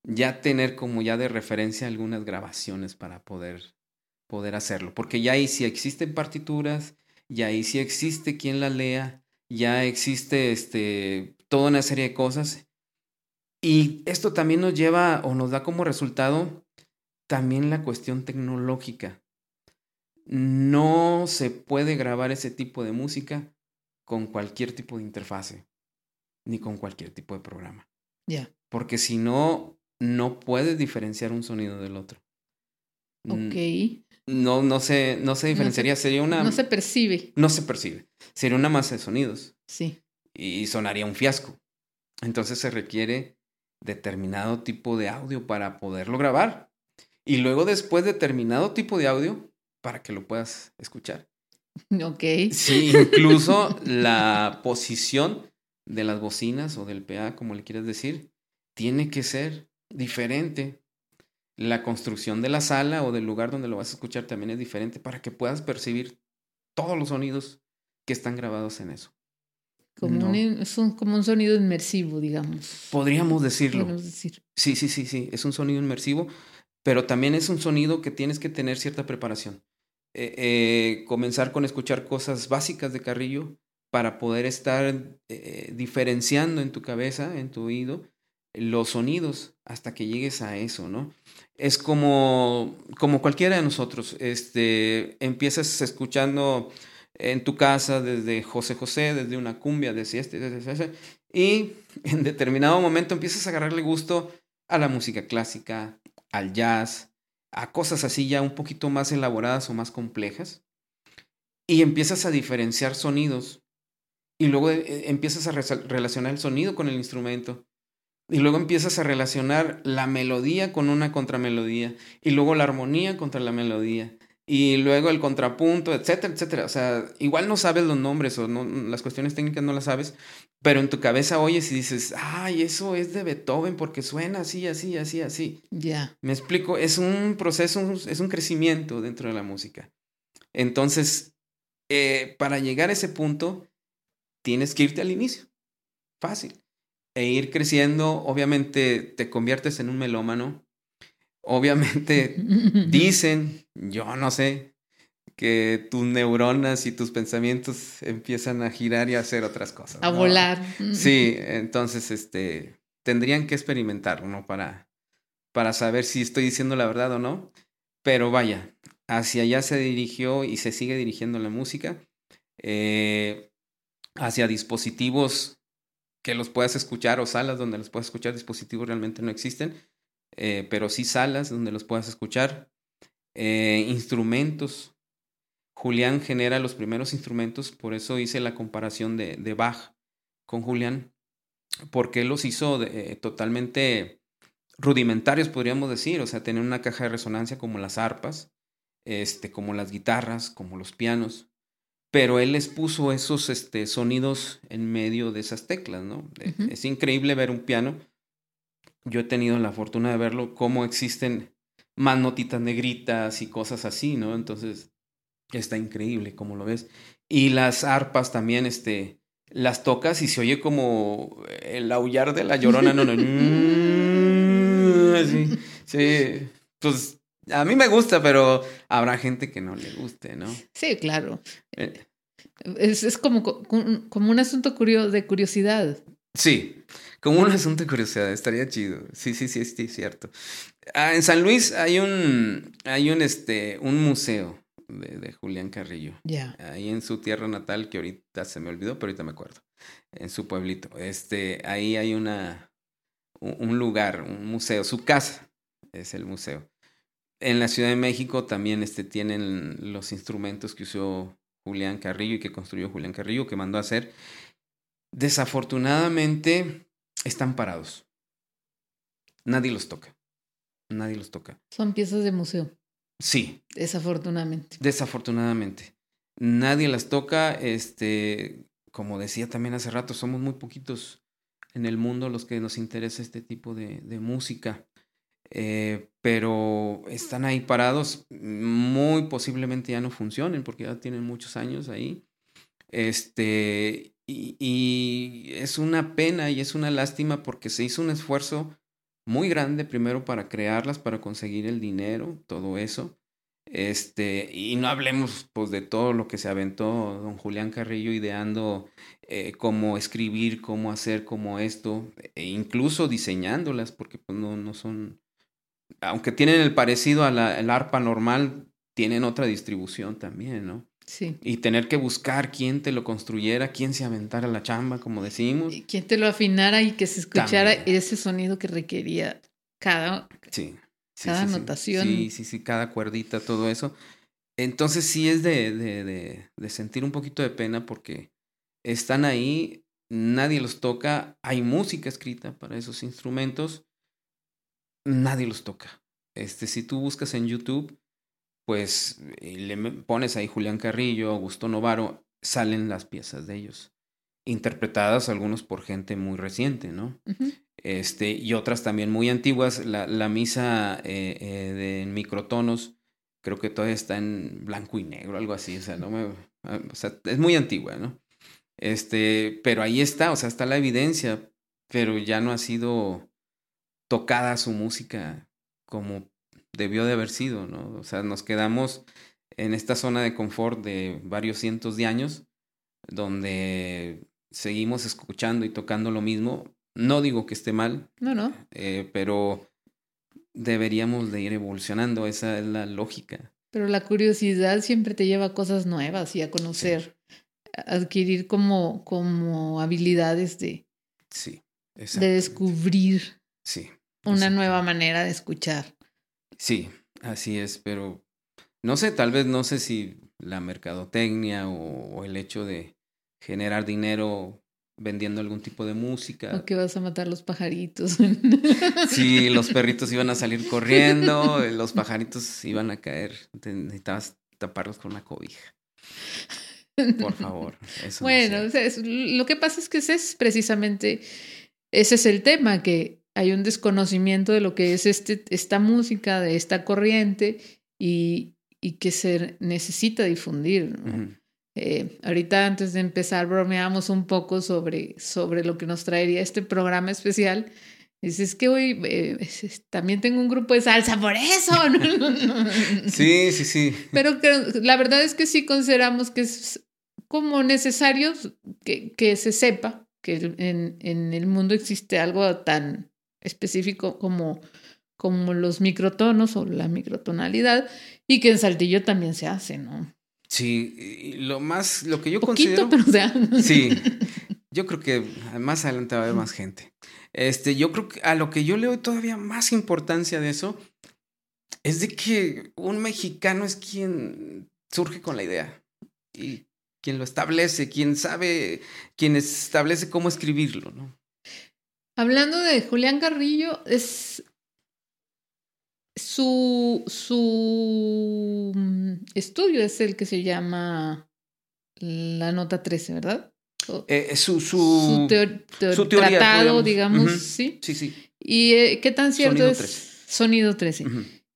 ya tener como ya de referencia algunas grabaciones para poder, poder hacerlo. Porque ya ahí sí existen partituras, ya ahí sí existe quien la lea, ya existe este, toda una serie de cosas. Y esto también nos lleva o nos da como resultado también la cuestión tecnológica. No se puede grabar ese tipo de música con cualquier tipo de interfase, ni con cualquier tipo de programa. Ya. Porque si no, no puedes diferenciar un sonido del otro. Ok. No, no se, no se diferenciaría, sería una... No se percibe. No se percibe. Sería una masa de sonidos. Sí. Y sonaría un fiasco. Entonces se requiere determinado tipo de audio para poderlo grabar. Y luego después determinado tipo de audio para que lo puedas escuchar. Ok. Sí, incluso la posición de las bocinas o del PA, como le quieras decir, tiene que ser diferente. La construcción de la sala o del lugar donde lo vas a escuchar también es diferente para que puedas percibir todos los sonidos que están grabados en eso. Como, un, es un, como un sonido inmersivo, digamos. Podríamos decirlo. Decir. Sí, sí, sí, sí. Es un sonido inmersivo, pero también es un sonido que tienes que tener cierta preparación. Eh, eh, comenzar con escuchar cosas básicas de Carrillo para poder estar eh, diferenciando en tu cabeza, en tu oído, los sonidos hasta que llegues a eso, ¿no? Es como, como cualquiera de nosotros, este, empiezas escuchando en tu casa desde José José, desde una cumbia, desde este, desde ese, y en determinado momento empiezas a agarrarle gusto a la música clásica, al jazz, a cosas así ya un poquito más elaboradas o más complejas, y empiezas a diferenciar sonidos, y luego eh, empiezas a relacionar el sonido con el instrumento, y luego empiezas a relacionar la melodía con una contramelodía, y luego la armonía contra la melodía, y luego el contrapunto, etcétera, etcétera. O sea, igual no sabes los nombres o no, las cuestiones técnicas no las sabes, pero en tu cabeza oyes y dices, ay, eso es de Beethoven porque suena así, así, así, así. Ya. Me explico, es un proceso, es un crecimiento dentro de la música. Entonces, eh, para llegar a ese punto, tienes que irte al inicio. Fácil. E ir creciendo, obviamente te conviertes en un melómano Obviamente dicen, yo no sé, que tus neuronas y tus pensamientos empiezan a girar y a hacer otras cosas. A volar. Sí, entonces este tendrían que experimentarlo, ¿no? Para, para saber si estoy diciendo la verdad o no. Pero vaya, hacia allá se dirigió y se sigue dirigiendo la música. Eh, hacia dispositivos que los puedas escuchar o salas donde los puedas escuchar, dispositivos realmente no existen eh, pero sí salas donde los puedas escuchar. Eh, instrumentos. Julián genera los primeros instrumentos, por eso hice la comparación de, de Bach con Julián, porque él los hizo eh, totalmente rudimentarios, podríamos decir, o sea, tener una caja de resonancia como las arpas, este, como las guitarras, como los pianos, pero él les puso esos este, sonidos en medio de esas teclas, ¿no? Es increíble ver un piano yo he tenido la fortuna de verlo, cómo existen más notitas negritas y cosas así, ¿no? Entonces, está increíble como lo ves. Y las arpas también, este, las tocas y se oye como el aullar de la llorona, no, no, sí, sí, pues a mí me gusta, pero habrá gente que no le guste, ¿no? Sí, claro. Eh. Es, es como, como un asunto curio, de curiosidad. Sí, como un asunto de curiosidad, estaría chido. Sí, sí, sí, sí, cierto. Ah, en San Luis hay un, hay un, este, un museo de, Julián Carrillo. Ya. Ahí en su tierra natal, que ahorita se me olvidó, pero ahorita me acuerdo. En su pueblito. Este, ahí hay una, un lugar, un museo, su casa es el museo. En la Ciudad de México también este, tienen los instrumentos que usó Julián Carrillo y que construyó Julián Carrillo, que mandó a hacer. Desafortunadamente, están parados. Nadie los toca. Nadie los toca. Son piezas de museo. Sí. Desafortunadamente. Desafortunadamente. Nadie las toca. Este, como decía también hace rato, somos muy poquitos en el mundo los que nos interesa este tipo de, de música. Eh, pero están ahí parados. Muy posiblemente ya no funcionen porque ya tienen muchos años ahí. Este, y, es una pena y es una lástima porque se hizo un esfuerzo muy grande primero para crearlas, para conseguir el dinero, todo eso. Este, y no hablemos pues de todo lo que se aventó don Julián Carrillo ideando eh, cómo escribir, cómo hacer, cómo esto, e incluso diseñándolas, porque pues no, no son, aunque tienen el parecido a la, el arpa normal, tienen otra distribución también, ¿no? Y tener que buscar quién te lo construyera, quién se aventara la chamba, como decimos. Y quién te lo afinara y que se escuchara ese sonido que requería cada. Sí. cada notación. Sí, sí, sí, cada cuerdita, todo eso. Entonces sí es de, de, de, de sentir un poquito de pena porque están ahí, nadie los toca, hay música escrita para esos instrumentos, nadie los toca. Este, si tú buscas en YouTube, pues le pones ahí Julián Carrillo, Augusto Novaro, salen las piezas de ellos, interpretadas algunos por gente muy reciente, ¿no? Este, y otras también muy antiguas. La, la misa eh, eh, de microtonos, creo que todavía está en blanco y negro, algo así. O sea, no me, ah, o sea, es muy antigua, ¿no? Este, pero ahí está, o sea, está la evidencia, pero ya no ha sido tocada su música como debió de haber sido, ¿no? O sea, nos quedamos en esta zona de confort de varios cientos de años, donde seguimos escuchando y tocando lo mismo. No digo que esté mal. No, no. Eh, pero deberíamos de ir evolucionando, esa es la lógica. Pero la curiosidad siempre te lleva a cosas nuevas y a conocer, adquirir como, como habilidades de, sí, de descubrir sí, una nueva manera de escuchar. Sí, así es, pero no sé, tal vez no sé si la mercadotecnia o, o el hecho de generar dinero vendiendo algún tipo de música. O que vas a matar los pajaritos. Sí, los perritos iban a salir corriendo, los pajaritos iban a caer, necesitabas taparlos con una cobija. Por favor. Eso bueno, lo que pasa es que ese es precisamente, ese es el tema, que hay un desconocimiento de lo que es este, esta música, de esta corriente y, y que se necesita difundir. Eh, ahorita antes de empezar bromeamos un poco sobre, sobre lo que nos traería este programa especial. Dices es que hoy eh, también tengo un grupo de salsa por eso. sí, sí, sí. Pero la verdad es que sí consideramos que es como necesario que, que se sepa que en, en, el mundo existe algo tan específico como, como los microtonos o la microtonalidad y que en Saltillo también se hace, ¿no? Sí, lo más, lo que yo Poquito, considero. Pero, o sea. Sí, yo creo que más adelante va a haber más gente. Este, yo creo que a lo que yo le doy todavía más importancia de eso es de que un mexicano es quien surge con la idea y quien lo establece, quien sabe, quien establece cómo escribirlo, ¿no? Hablando de Julián Carrillo, es su, su mm, estudio es el que se llama la nota 13, ¿verdad? Eh, su, su, su, tratado, digamos, ¿sí? Sí, sí. ¿Y eh, qué tan cierto Sonido es? 13. Sonido 13.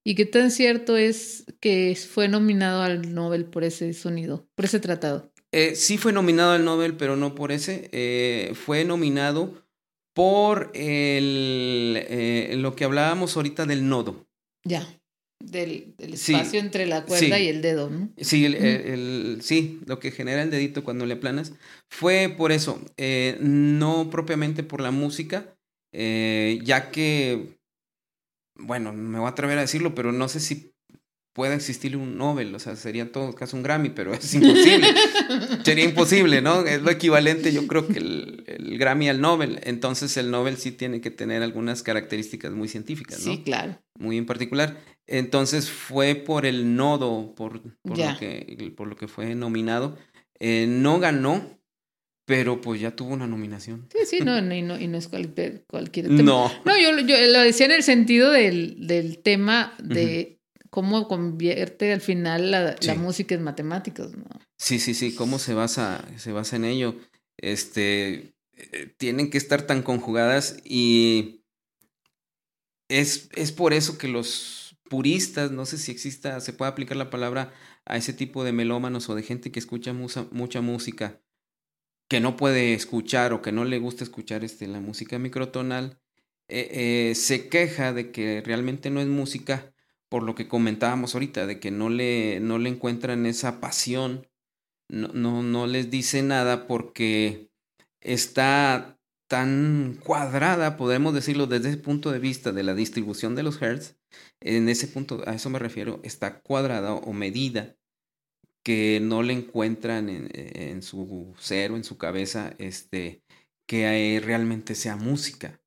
¿Y qué tan cierto es que fue nominado al Nobel por ese sonido, por ese tratado? Eh, sí fue nominado al Nobel, pero no por ese. Eh, fue nominado por el, eh, lo que hablábamos ahorita del nodo. Ya, del, del espacio sí, entre la cuerda sí. y el dedo, ¿no? Sí, el, el, el, sí, lo que genera el dedito cuando le aplanas. Fue por eso, eh, no propiamente por la música, eh, ya que, bueno, me voy a atrever a decirlo, pero no sé si pueda existir un Nobel, o sea, sería en todo caso un Grammy, pero es imposible. sería imposible, ¿no? Es lo equivalente, yo creo que el, el, Grammy al Nobel. Entonces el Nobel sí tiene que tener algunas características muy científicas, ¿no? Sí, claro. Muy en particular. Entonces fue por el nodo, por, por, lo, que, por lo que fue nominado. Eh, no ganó, pero pues ya tuvo una nominación. Sí, sí, no, y no, y no es cualquier, cualquier tema. No. No, yo, yo lo decía en el sentido del, del tema de... Uh -huh cómo convierte al final la, sí. la, música en matemáticas, ¿no? Sí, sí, sí, cómo se basa, se basa en ello. Este, eh, tienen que estar tan conjugadas y es, es por eso que los puristas, no sé si exista, se puede aplicar la palabra a ese tipo de melómanos o de gente que escucha mucha, mucha música, que no puede escuchar o que no le gusta escuchar este, la música microtonal, eh, eh, se queja de que realmente no es música por lo que comentábamos ahorita, de que no le, no le encuentran esa pasión, no, no, no les dice nada porque está tan cuadrada, podemos decirlo desde ese punto de vista de la distribución de los hertz, en ese punto, a eso me refiero, está cuadrada o medida que no le encuentran en, en su ser o en su cabeza este, que realmente sea música.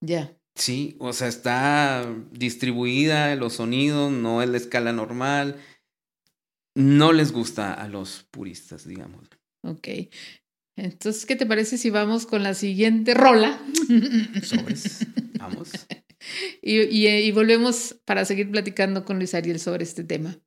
Ya. Sí, o sea, está distribuida los sonidos, no es la escala normal. No les gusta a los puristas, digamos. Ok. Entonces, ¿qué te parece si vamos con la siguiente rola? Sobres. Vamos. y, y, y volvemos para seguir platicando con Luis Ariel sobre este tema.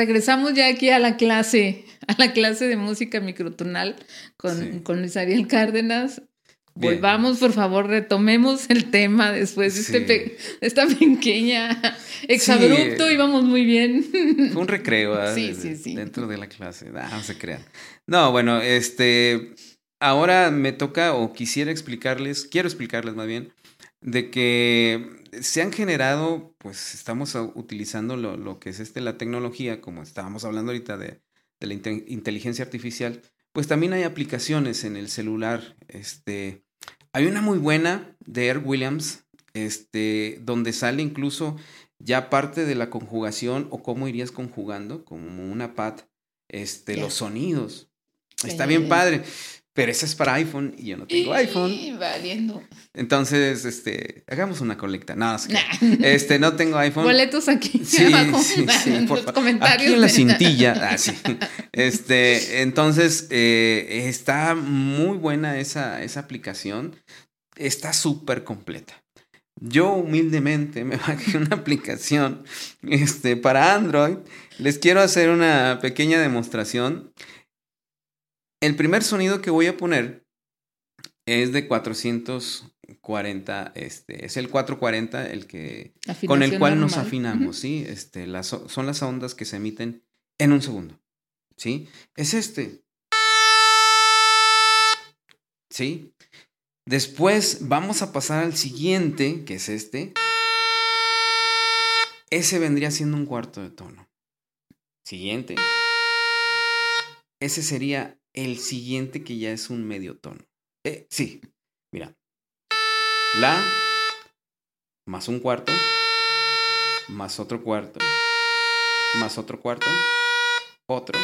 Regresamos ya aquí a la clase, a la clase de música microtonal con, con Luis Ariel Cárdenas. Volvamos, por favor, retomemos el tema después de, este esta pequeña exabrupto, íbamos muy bien. Fue un recreo ¿ah? sí, sí, sí. dentro de la clase, no, se crean. No, bueno, este, ahora me toca o quisiera explicarles, quiero explicarles más bien, de que se han generado, pues estamos utilizando lo, lo que es este, la tecnología, como estábamos hablando ahorita de, de la inteligencia artificial, pues también hay aplicaciones en el celular. Este, hay una muy buena de Air Williams, este, donde sale incluso ya parte de la conjugación o cómo irías conjugando, como una pad, este, los sonidos. Está bien padre. Pero esa es para iPhone y yo no tengo iPhone. Valiendo. Entonces, este, hagamos una colecta. No, este, no tengo iPhone. Boletos aquí sí, sí, sí, en los comentarios. Aquí en la cintilla. Ah. Este, entonces, eh, está muy buena esa, esa aplicación. Está súper completa. Yo humildemente me bajé una aplicación este, para Android. Les quiero hacer una pequeña demostración. El primer sonido que voy a poner es de 440, este, es el 440 el que con el cual nos afinamos, ¿sí? Este, las, son las ondas que se emiten en un segundo, ¿sí? Es este. ¿Sí? Después vamos a pasar al siguiente, que es este. Ese vendría siendo un cuarto de tono. Siguiente. Ese sería el siguiente que ya es un medio tono. Eh, sí, mira. La más un cuarto, más otro cuarto, más otro cuarto, otro.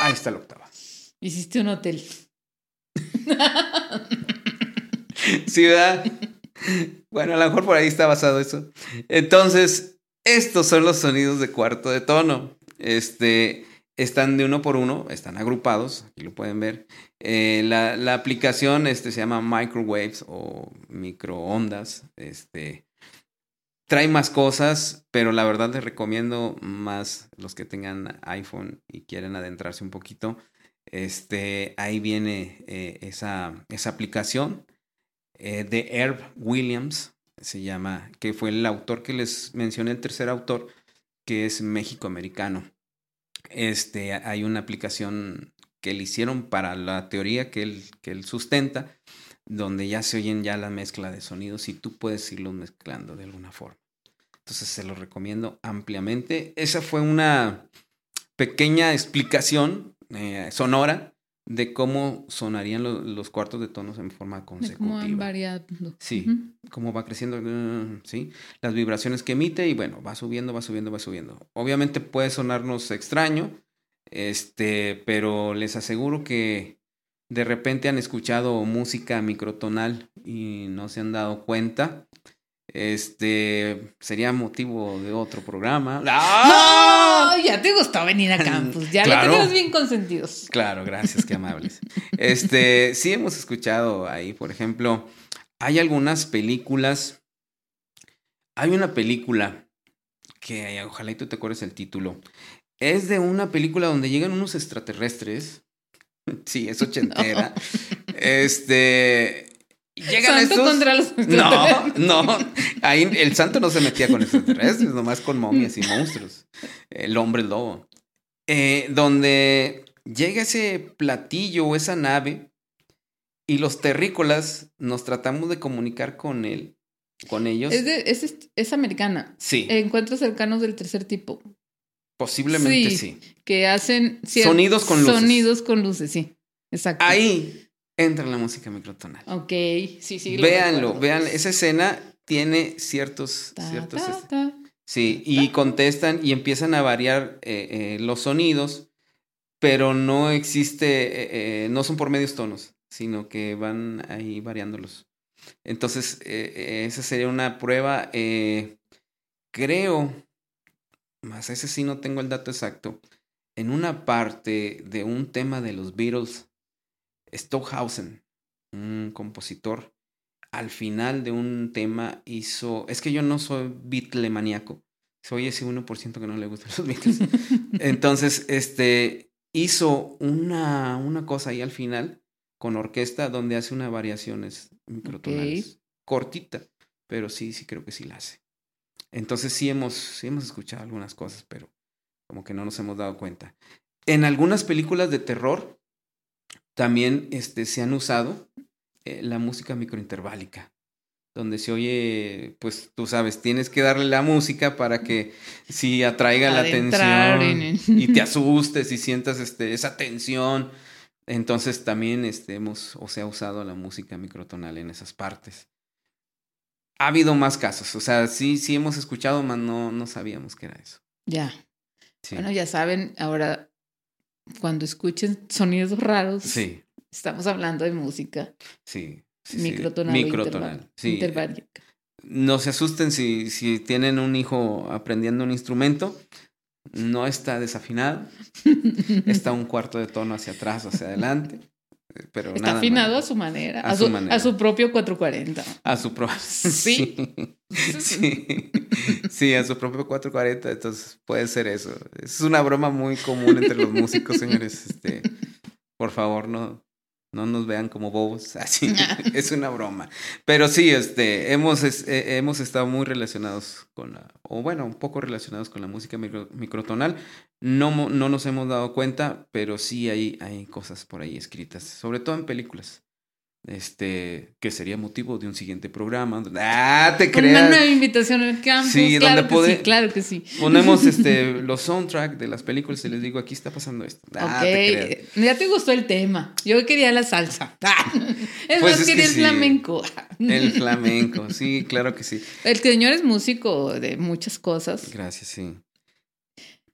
Ahí está la octava. Hiciste un hotel. ¿verdad? Bueno, a lo mejor por ahí está basado eso. Entonces, estos son los sonidos de cuarto de tono. Este, están de uno por uno, están agrupados, aquí lo pueden ver. Eh, la, aplicación este, se llama Microwaves o microondas. Este, trae más cosas, pero la verdad les recomiendo más los que tengan iPhone y quieren adentrarse un poquito. Este, ahí viene eh, esa, esa, aplicación eh, de Herb Williams se llama, que fue el autor que les mencioné, el tercer autor, que es México Americano. Este, hay una aplicación que le hicieron para la teoría que él, que él sustenta, donde ya se oyen ya la mezcla de sonidos y tú puedes irlos mezclando de alguna forma. Entonces se lo recomiendo ampliamente. Esa fue una pequeña explicación eh, sonora de cómo sonarían los cuartos de tonos en forma consecutiva. Cómo van variando. Sí, cómo va creciendo, mm, sí, las vibraciones que emite y bueno, va subiendo, va subiendo, va subiendo. Obviamente puede sonarnos extraño, este, pero les aseguro que de repente han escuchado música microtonal y no se han dado cuenta este sería motivo de otro programa. ¡No! Ya te gustó venir a campus. Ya lo tenemos bien consentidos. Claro, gracias, qué amables. Este, sí hemos escuchado ahí, por ejemplo, hay algunas películas. Hay una película que ojalá y tú te acuerdes el título. Es de una película donde llegan unos extraterrestres. Sí, es ochentera. Este, Llegan santo contra los No, no. Ahí el santo no se metía con extraterrestres, nomás con momias y monstruos. El hombre lobo. Eh, donde llega ese platillo o esa nave y los terrícolas nos tratamos de comunicar con él, con ellos. Es, es, americana. Sí. Encuentros cercanos del tercer tipo. Posiblemente sí. Que hacen sonidos con luces. Sonidos con luces, sí. Exacto. Ahí entra la música microtonal. Ok, sí, sí. Véanlo, vean, esa escena tiene ciertos... ciertos este, sí, y contestan y empiezan a variar eh, eh, los sonidos, pero no existe, eh, no son por medios tonos, sino que van ahí variándolos. Entonces, esa sería una prueba, creo, más ese sí no tengo el dato exacto, en una parte de un tema de los Beatles, Stockhausen, un compositor, al final de un tema hizo, es que yo no soy maníaco, soy ese 1% que no le gustan los Beatles. Entonces, este, hizo una, una cosa ahí al final con orquesta donde hace unas variaciones microtonales. Cortita, pero sí, sí creo que sí la hace. Entonces sí hemos, sí hemos escuchado algunas cosas, pero como que no nos hemos dado cuenta. En algunas películas de terror también este, se han usado eh, la música microinterválica, donde se oye, pues tú sabes, tienes que darle la música para que sí atraiga la atención y te asustes y sientas este, esa tensión. Entonces también este, hemos, o se ha usado la música microtonal en esas partes. Ha habido más casos, o sea, sí, sí hemos escuchado, mas no, no sabíamos que era eso. Ya. Bueno, ya saben, ahora cuando escuchen sonidos raros, sí. estamos hablando de música. Sí. microtonal. Microtonal. sí. No se asusten si, si tienen un hijo aprendiendo un instrumento. No está desafinado. está un cuarto de tono hacia atrás, hacia adelante. Pero Está afinado a su manera a, su, a, su, propio 440. A su propio. Sí. sí. sí. a su propio 440. Entonces puede ser eso. Es una broma muy común entre los músicos, señores. Este, por favor, no, no nos vean como bobos, así es una broma. Pero sí, este, hemos, eh, hemos estado muy relacionados con la, o bueno, un poco relacionados con la música microtonal. No, no nos hemos dado cuenta, pero sí hay, hay cosas por ahí escritas, sobre todo en películas este, que sería motivo de un siguiente programa. Ah, te creas. Una nueva invitación al campus. Sí, claro que sí, claro que sí. Ponemos este, los soundtracks de las películas y les digo, aquí está pasando esto. Ah, te ya te gustó el tema. Yo quería la salsa. es pues más, quería el flamenco. el flamenco, sí, claro que sí. El señor es músico de muchas cosas. Gracias, sí.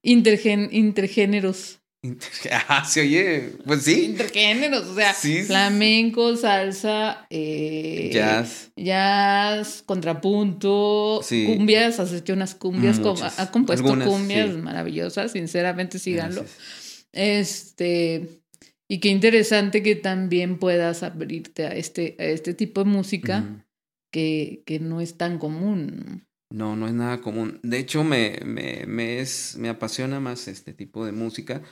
Intergen, intergéneros. Ah, se oye, pues sí. Intergéneros, o sea, flamenco, salsa, eh, jazz. Jazz, contrapunto, cumbias, has hecho unas cumbias, ha compuesto cumbias maravillosas, sinceramente síganlo. Este, y qué interesante que también puedas abrirte a este, a este tipo de música que, que no es tan común. No, no es nada común. De hecho, me, me, me, es, me apasiona más este tipo de música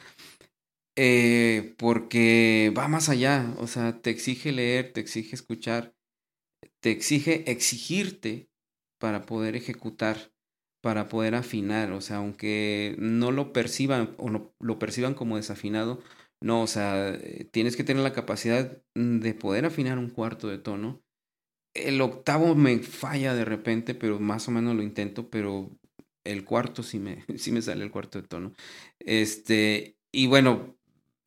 eh, porque va más allá. O sea, te exige leer, te exige escuchar, te exige exigirte para poder ejecutar, para poder afinar. O sea, aunque no lo perciban o no, lo perciban como desafinado, no, o sea, eh, tienes que tener la capacidad de poder afinar un cuarto de tono el octavo me falla de repente, pero más o menos lo intento, pero el cuarto sí me, sí me sale el cuarto de tono. Este, y bueno,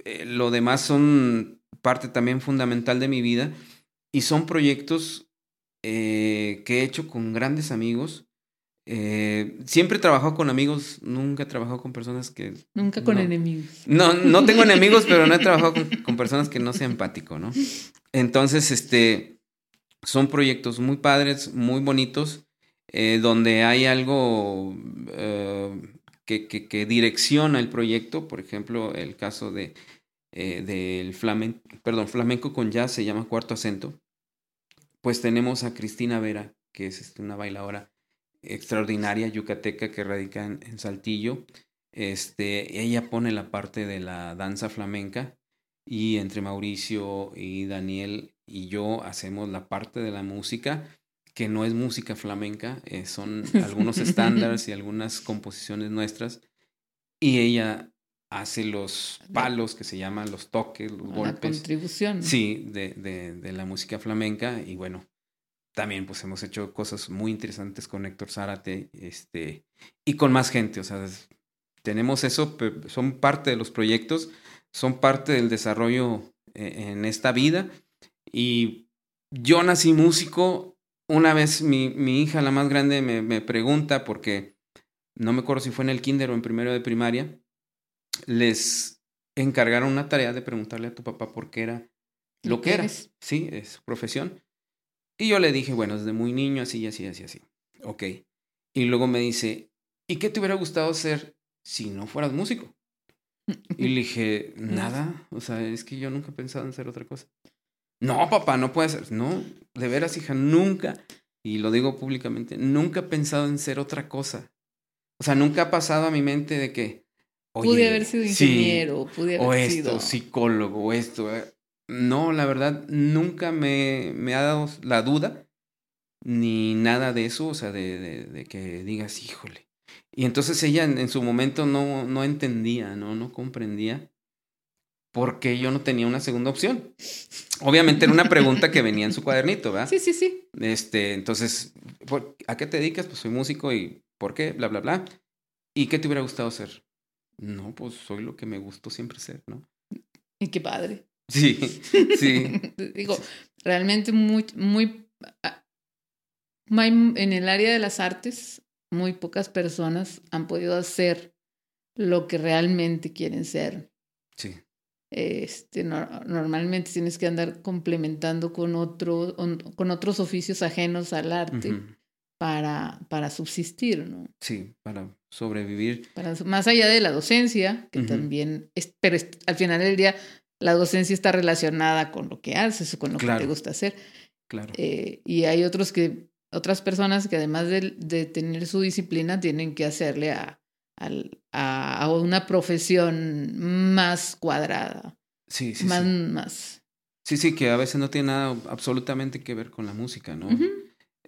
eh, lo demás son parte también fundamental de mi vida y son proyectos eh, que he hecho con grandes amigos. Eh, siempre he trabajado con amigos, nunca he trabajado con personas que... Nunca con enemigos. No, no tengo enemigos, pero no he trabajado con, con personas que no sean empático, ¿no? Entonces, este, son proyectos muy padres, muy bonitos, eh, donde hay algo que, que, direcciona el proyecto. Por ejemplo, el caso de, eh, del flamenco, perdón, flamenco con jazz se llama Cuarto Acento. Pues tenemos a Cristina Vera, que es este, una bailadora extraordinaria yucateca que radica en, en, Saltillo. Este, ella pone la parte de la danza flamenca y entre Mauricio y Daniel y yo hacemos la parte de la música que no es música flamenca, eh, son algunos estándares y algunas composiciones nuestras y ella hace los palos que se llaman los toques, los golpes. La contribución. Sí, de, de, de, la música flamenca y bueno, también pues hemos hecho cosas muy interesantes con Héctor Zárate este, y con más gente, o sea, tenemos eso, son parte de los proyectos son parte del desarrollo eh, en esta vida. Y yo nací músico. Una vez mi, mi hija, la más grande, me, me, pregunta, porque no me acuerdo si fue en el kinder o en primero de primaria, les encargaron una tarea de preguntarle a tu papá por qué era lo que era. Sí, es su profesión. Y yo le dije, bueno, desde muy niño, así, así, así, así. Ok. Y luego me dice, ¿y qué te hubiera gustado ser si no fueras músico? Y le dije, nada, o sea, es que yo nunca he pensado en hacer otra cosa. No, papá, no puede ser. No, de veras, hija, nunca, y lo digo públicamente, nunca he pensado en ser otra cosa. O sea, nunca ha pasado a mi mente de que. pude haber sido ingeniero, pude haber o esto, psicólogo, o esto. Eh. No, la verdad, nunca me, me, ha dado la duda, ni nada de eso, o sea, de, de, que digas, híjole. Y entonces ella en, en, su momento no, no entendía, ¿no? No comprendía porque yo no tenía una segunda opción. Obviamente era una pregunta que venía en su cuadernito, ¿verdad? Sí, sí, sí. Este, entonces, ¿a qué te dedicas? Pues soy músico y ¿por qué? Bla, bla, bla. ¿Y qué te hubiera gustado ser? No, pues soy lo que me gustó siempre ser, ¿no? Y qué padre. Sí, sí. Digo, realmente muy, muy, en el área de las artes, muy pocas personas han podido hacer lo que realmente quieren ser. Sí. Este, normalmente tienes que andar complementando con, otro, con otros oficios ajenos al arte para, para subsistir, ¿no? Sí, para sobrevivir. Para, más allá de la docencia, que también, es, pero al final del día la docencia está relacionada con lo que haces o con lo que te gusta hacer. Claro. Eh, y hay otros que, otras personas que además de, de tener su disciplina tienen que hacerle a, a, una profesión más cuadrada. Sí, sí. Más, sí. más. Sí, sí, que a veces no tiene nada absolutamente que ver con la música, ¿no?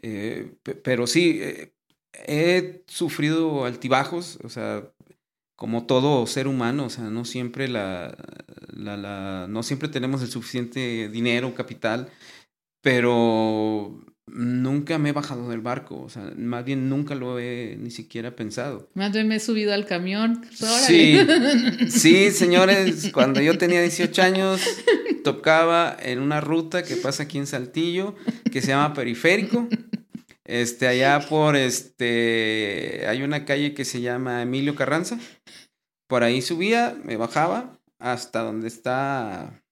eh, pero sí, eh, he sufrido altibajos, o sea, como todo ser humano, o sea, no siempre la, la, la no siempre tenemos el suficiente dinero, capital, pero nunca me he bajado del barco, o sea, más bien nunca lo he ni siquiera pensado. Más bien me he subido al camión. Sí, sí, señores, cuando yo tenía 18 años tocaba en una ruta que pasa aquí en Saltillo, que se llama Periférico. Este, allá por este, hay una calle que se llama Emilio Carranza. Por ahí subía, me bajaba hasta donde está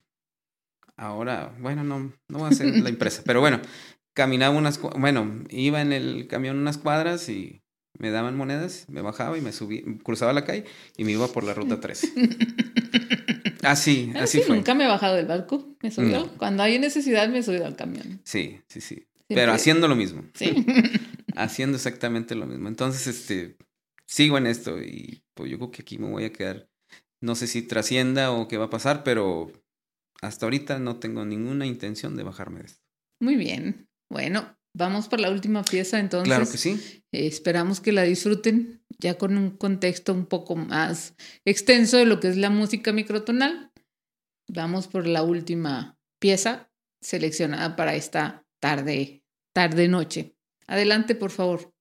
ahora, bueno, no, no voy a hacer la empresa, pero bueno, caminaba unas, bueno, iba en el camión unas cuadras y me daban monedas, me bajaba y me subí, cruzaba la calle y me iba por la ruta 13. Así, ah, así fue. Nunca me he bajado del barco, me subido. Cuando hay necesidad me he subido al camión. Sí, sí, sí. Pero haciendo lo mismo. Sí. haciendo exactamente lo mismo. Entonces, este, sigo en esto y pues yo creo que aquí me voy a quedar. No sé si trascienda o qué va a pasar, pero hasta ahorita no tengo ninguna intención de bajarme de esto. Muy bien. Bueno, vamos por la última pieza entonces. Claro que sí. Eh, esperamos que la disfruten ya con un contexto un poco más extenso de lo que es la música microtonal. Vamos por la última pieza seleccionada para esta tarde, tarde noche. Adelante, por favor.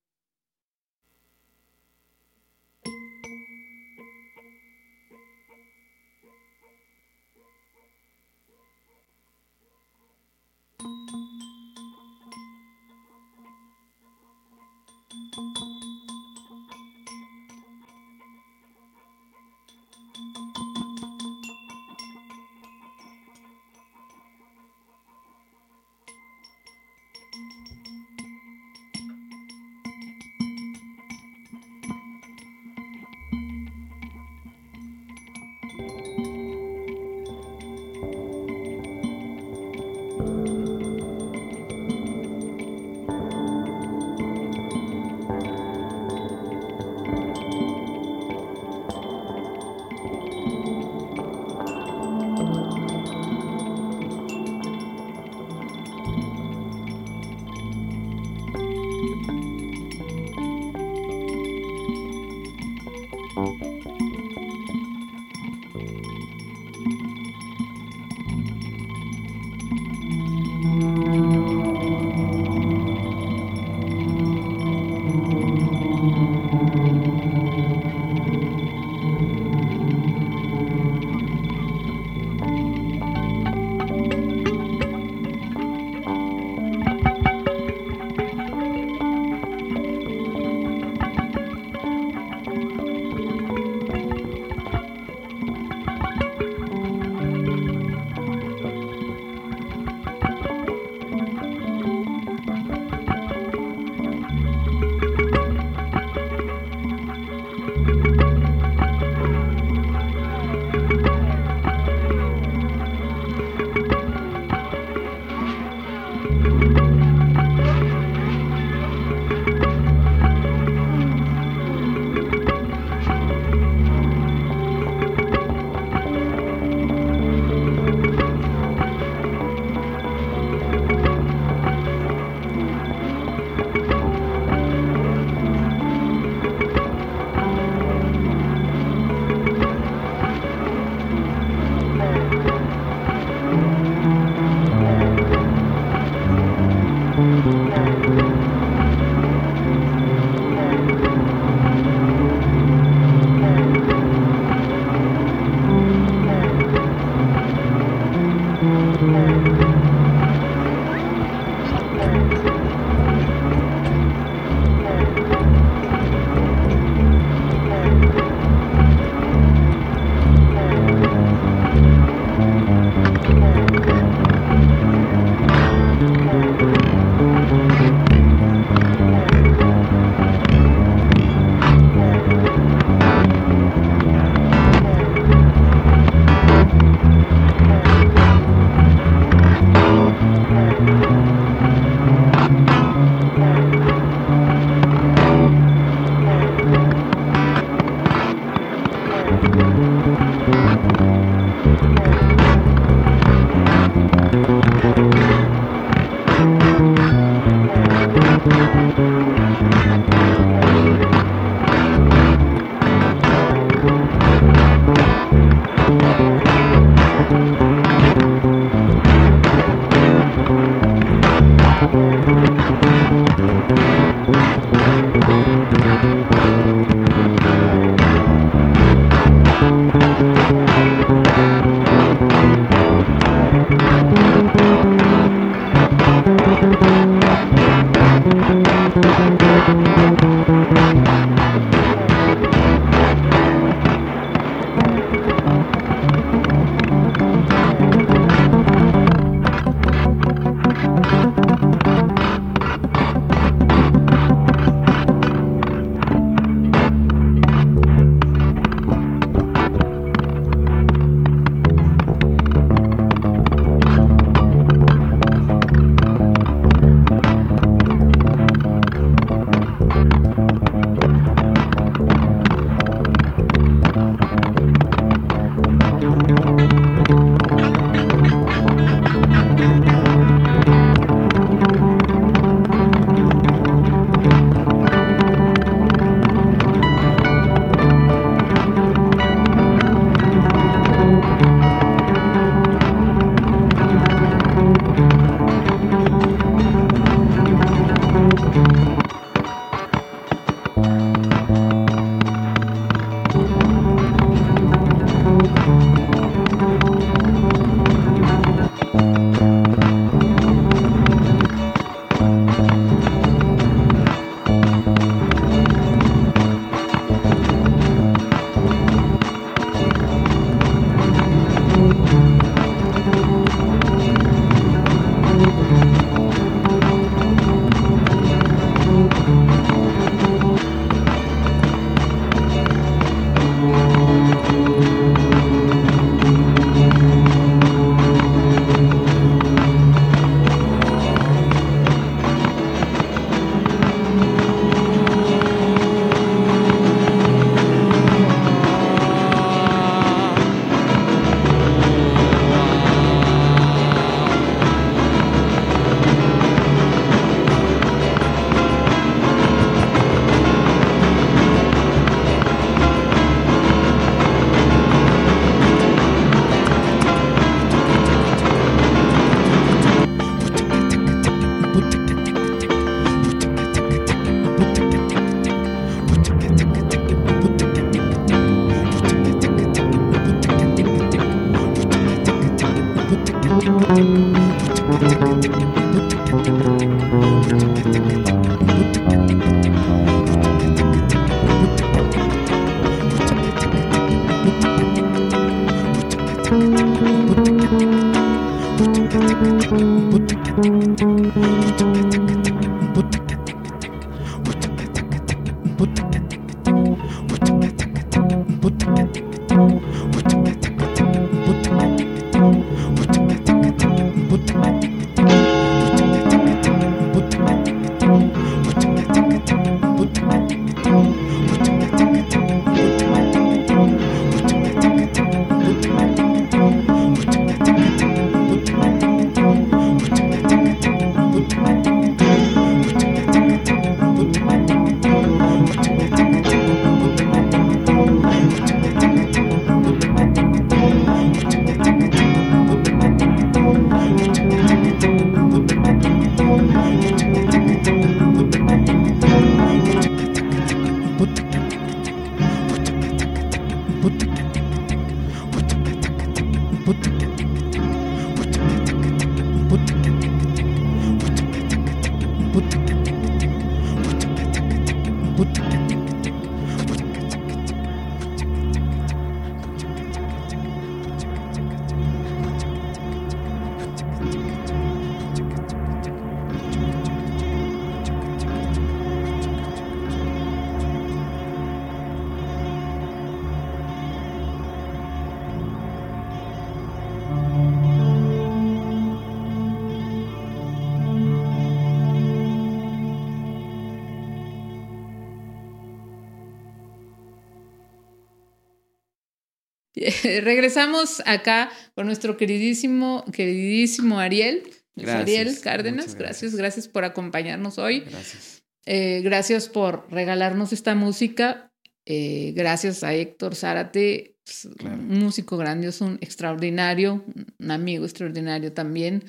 Regresamos acá con nuestro queridísimo, queridísimo Ariel. Gracias, Ariel Cárdenas, gracias. gracias. gracias, por acompañarnos hoy. Gracias. Eh, gracias por regalarnos esta música. Eh, gracias a Héctor Zárate, pues, Claro. un músico grandioso, un extraordinario, un amigo extraordinario también,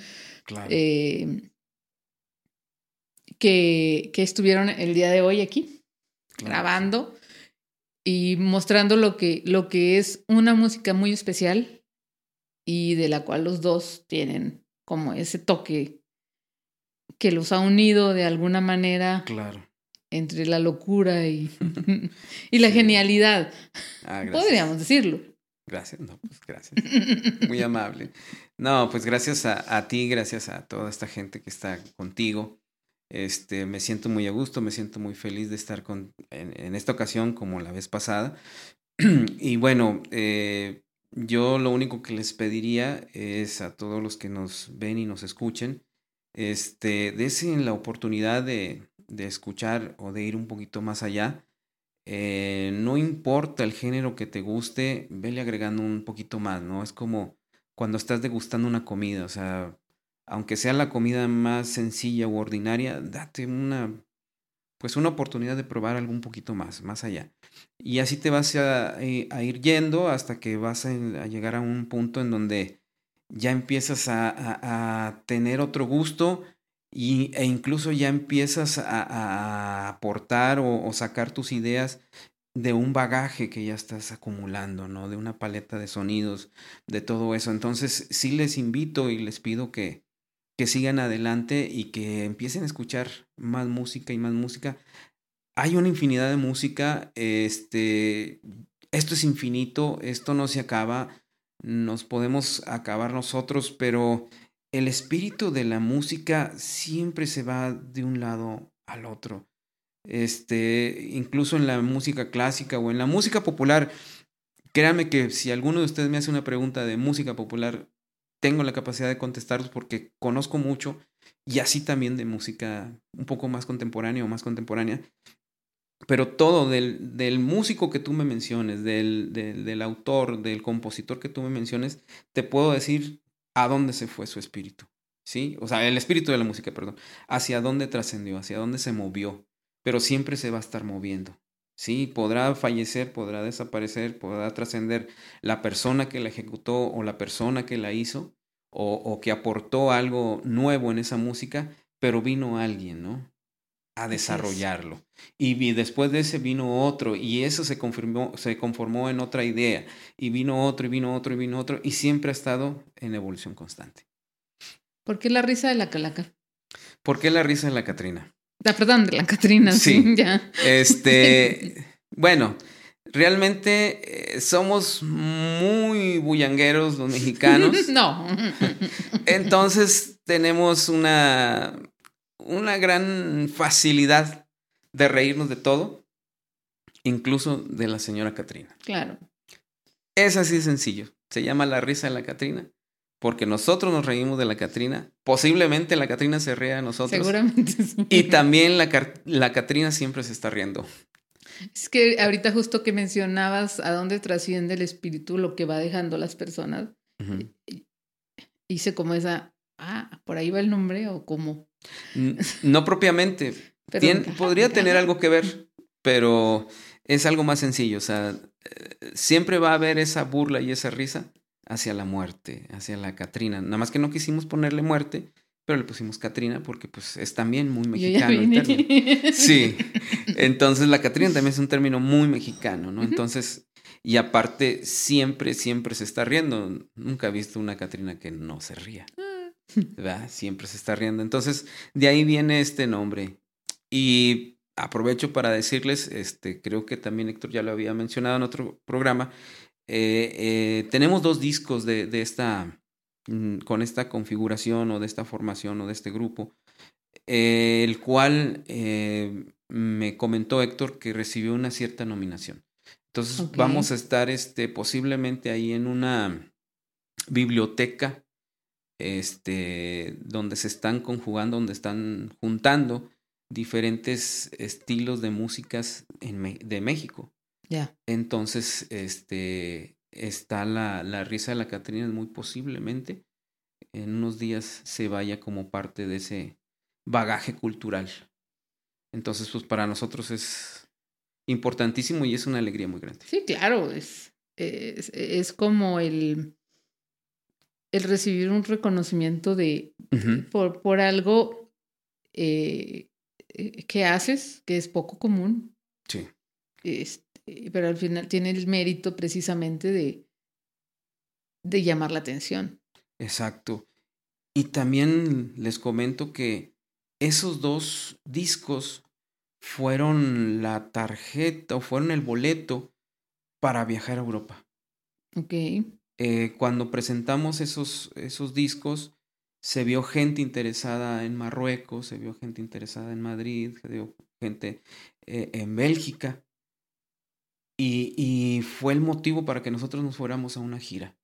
Claro. eh, que, que estuvieron el día de hoy aquí claro. grabando y mostrando lo que, lo que es una música muy especial y de la cual los dos tienen como ese toque que los ha unido de alguna manera Claro. entre la locura y, y la Sí. genialidad, Ah, gracias. podríamos decirlo. Gracias, no, pues gracias. Muy amable. No, pues gracias a, a ti, gracias a toda esta gente que está contigo. Este, me siento muy a gusto, me siento muy feliz de estar con, en, esta ocasión como la vez pasada. y bueno, eh, yo lo único que les pediría es a todos los que nos ven y nos escuchen, este, desen la oportunidad de, de escuchar o de ir un poquito más allá. Eh, no importa el género que te guste, vele agregando un poquito más, ¿no? Es como cuando estás degustando una comida, o sea, aunque sea la comida más sencilla u ordinaria, date una, pues una oportunidad de probar algo un poquito más, más allá. Y así te vas a, eh, ir yendo hasta que vas a, llegar a un punto en donde ya empiezas a, tener otro gusto y, e incluso ya empiezas a, a aportar o, o sacar tus ideas de un bagaje que ya estás acumulando, ¿no? De una paleta de sonidos, de todo eso. Entonces, sí les invito y les pido que, que sigan adelante y que empiecen a escuchar más música y más música. Hay una infinidad de música, este, esto es infinito, esto no se acaba, nos podemos acabar nosotros, pero el espíritu de la música siempre se va de un lado al otro. Este, incluso en la música clásica o en la música popular, créanme que si alguno de ustedes me hace una pregunta de música popular, tengo la capacidad de contestarlos porque conozco mucho y así también de música un poco más contemporánea o más contemporánea. Pero todo del, del músico que tú me menciones, del, del, del autor, del compositor que tú me menciones, te puedo decir a dónde se fue su espíritu. ¿Sí? O sea, el espíritu de la música, perdón. Hacia dónde trascendió, hacia dónde se movió. Pero siempre se va a estar moviendo. Sí, podrá fallecer, podrá desaparecer, podrá trascender la persona que la ejecutó o la persona que la hizo o, o que aportó algo nuevo en esa música, pero vino alguien, ¿no? A es. desarrollarlo. Y vi- después de ese vino otro y eso se confirmó, se conformó en otra idea y vino otro y vino otro y vino otro y siempre ha estado en evolución constante. ¿Por qué la risa de la calaca? ¿Por qué la risa de la Catrina? Ah, perdón, de la Catrina, sí, Sí. ya. Este, bueno, realmente eh, somos muy bullangueros los mexicanos. no. Entonces tenemos una, una gran facilidad de reírnos de todo, incluso de la señora Catrina. claro. Es así de sencillo. Se llama la risa de la Catrina porque nosotros nos reímos de la Catrina. Posiblemente la Catrina se ría de nosotros. Seguramente sí. Y también la, la Catrina siempre se está riendo. Es que ahorita justo que mencionabas a dónde trasciende el espíritu, lo que va dejando las personas, Ujú. hice como esa, ah, por ahí va el nombre o cómo. No propiamente. Pero- Tien- ajá, podría ajá. tener algo que ver, pero es algo más sencillo. O sea, eh, siempre va a haber esa burla y esa risa hacia la muerte, hacia la Catrina. Nada más que no quisimos ponerle muerte, pero le pusimos Catrina porque pues es también muy mexicano. el término. Sí. Entonces la Catrina también es un término muy mexicano, ¿no? Entonces, y aparte, siempre, siempre se está riendo. Nunca he visto una Catrina que no se ría. ¿verdad? Siempre se está riendo. Entonces, de ahí viene este nombre. Y aprovecho para decirles, este, creo que también Héctor ya lo había mencionado en otro programa. Eh, eh, tenemos dos discos de, de esta, mm, con esta configuración o de esta formación o de este grupo, eh, el cual eh, me comentó Héctor que recibió una cierta nominación. Entonces vamos a estar este, posiblemente ahí en una biblioteca este, donde se están conjugando, donde están juntando diferentes estilos de músicas en de México. Ya. Entonces, este, está la, la risa de la Catrina, muy posiblemente en unos días se vaya como parte de ese bagaje cultural. Entonces, pues para nosotros es importantísimo y es una alegría muy grande. Sí, claro, es, es, es como el, el recibir un reconocimiento de, por, por algo eh, eh, que haces, que es poco común. Sí. Pero al final tiene el mérito precisamente de, de llamar la atención. Exacto. Y también les comento que esos dos discos fueron la tarjeta o fueron el boleto para viajar a Europa. Ok. Eh, cuando presentamos esos, esos discos, se vio gente interesada en Marruecos, se vio gente interesada en Madrid, se vio gente eh, en Bélgica. Y, y, fue el motivo para que nosotros nos fuéramos a una gira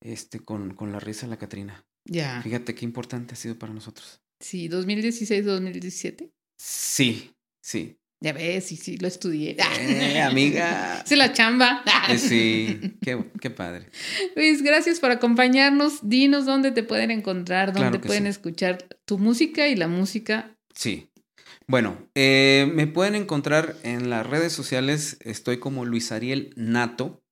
este, con, con la risa la Catrina. Ya. Fíjate qué importante ha sido para nosotros. Sí, 2016-2017. Sí, sí. Ya ves, sí, sí, lo estudié. Eh, amiga. Sí, la chamba. Eh, sí, qué, qué, padre. Luis, gracias por acompañarnos. Dinos dónde te pueden encontrar, dónde pueden sí. escuchar tu música y la música. Sí. Bueno, eh, me pueden encontrar en las redes sociales. Estoy como Luis Ariel Nato,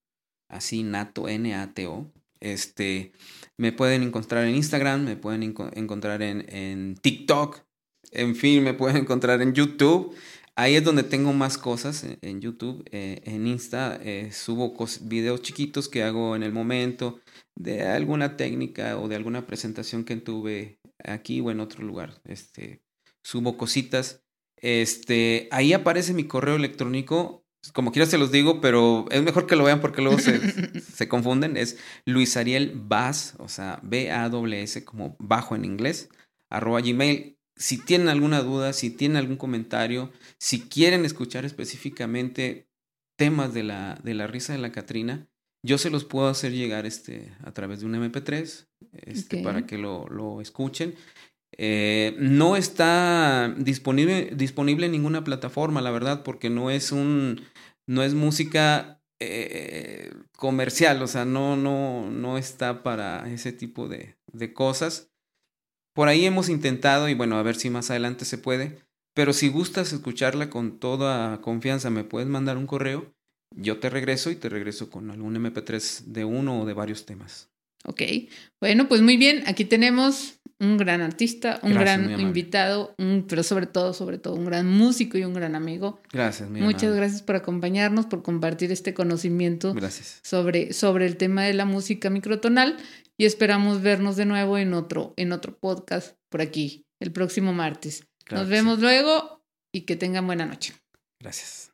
así Nato, N-A-T-O. Este, me pueden encontrar en Instagram, me pueden encontrar en, TikTok, en fin, me pueden encontrar en YouTube. Ahí es donde tengo más cosas en, en YouTube. Eh, en Insta eh, subo videos chiquitos que hago en el momento de alguna técnica o de alguna presentación que tuve aquí o en otro lugar. Este, subo cositas. Este, ahí aparece mi correo electrónico. Como quiera se los digo, pero es mejor que lo vean porque luego se, se confunden. Es Luis Ariel Bass, o sea, B-A-W-S, como bajo en inglés, arroba gmail si tienen alguna duda, si tienen algún comentario, si quieren escuchar específicamente temas de la, de la risa de la Catrina, yo se los puedo hacer llegar este, a través de un MP3 este, okay. para que lo, lo escuchen. Eh, no está disponible, disponible en ninguna plataforma, la verdad, porque no es un no es música eh, comercial, o sea, no, no, no está para ese tipo de, de cosas. Por ahí hemos intentado y bueno, a ver si más adelante se puede. Pero si gustas escucharla con toda confianza, me puedes mandar un correo. Yo te regreso y te regreso con algún MP3 de uno o de varios temas. Ok, bueno, pues muy bien. Aquí tenemos un gran artista, un Gracias, gran invitado, un, pero sobre todo, sobre todo, un gran músico y un gran amigo. Gracias, mi Muchas amable. gracias por acompañarnos, por compartir este conocimiento gracias. Sobre, sobre el tema de la música microtonal y esperamos vernos de nuevo en otro, en otro podcast por aquí el próximo martes. Claro Nos vemos sí. luego y que tengan buena noche. Gracias.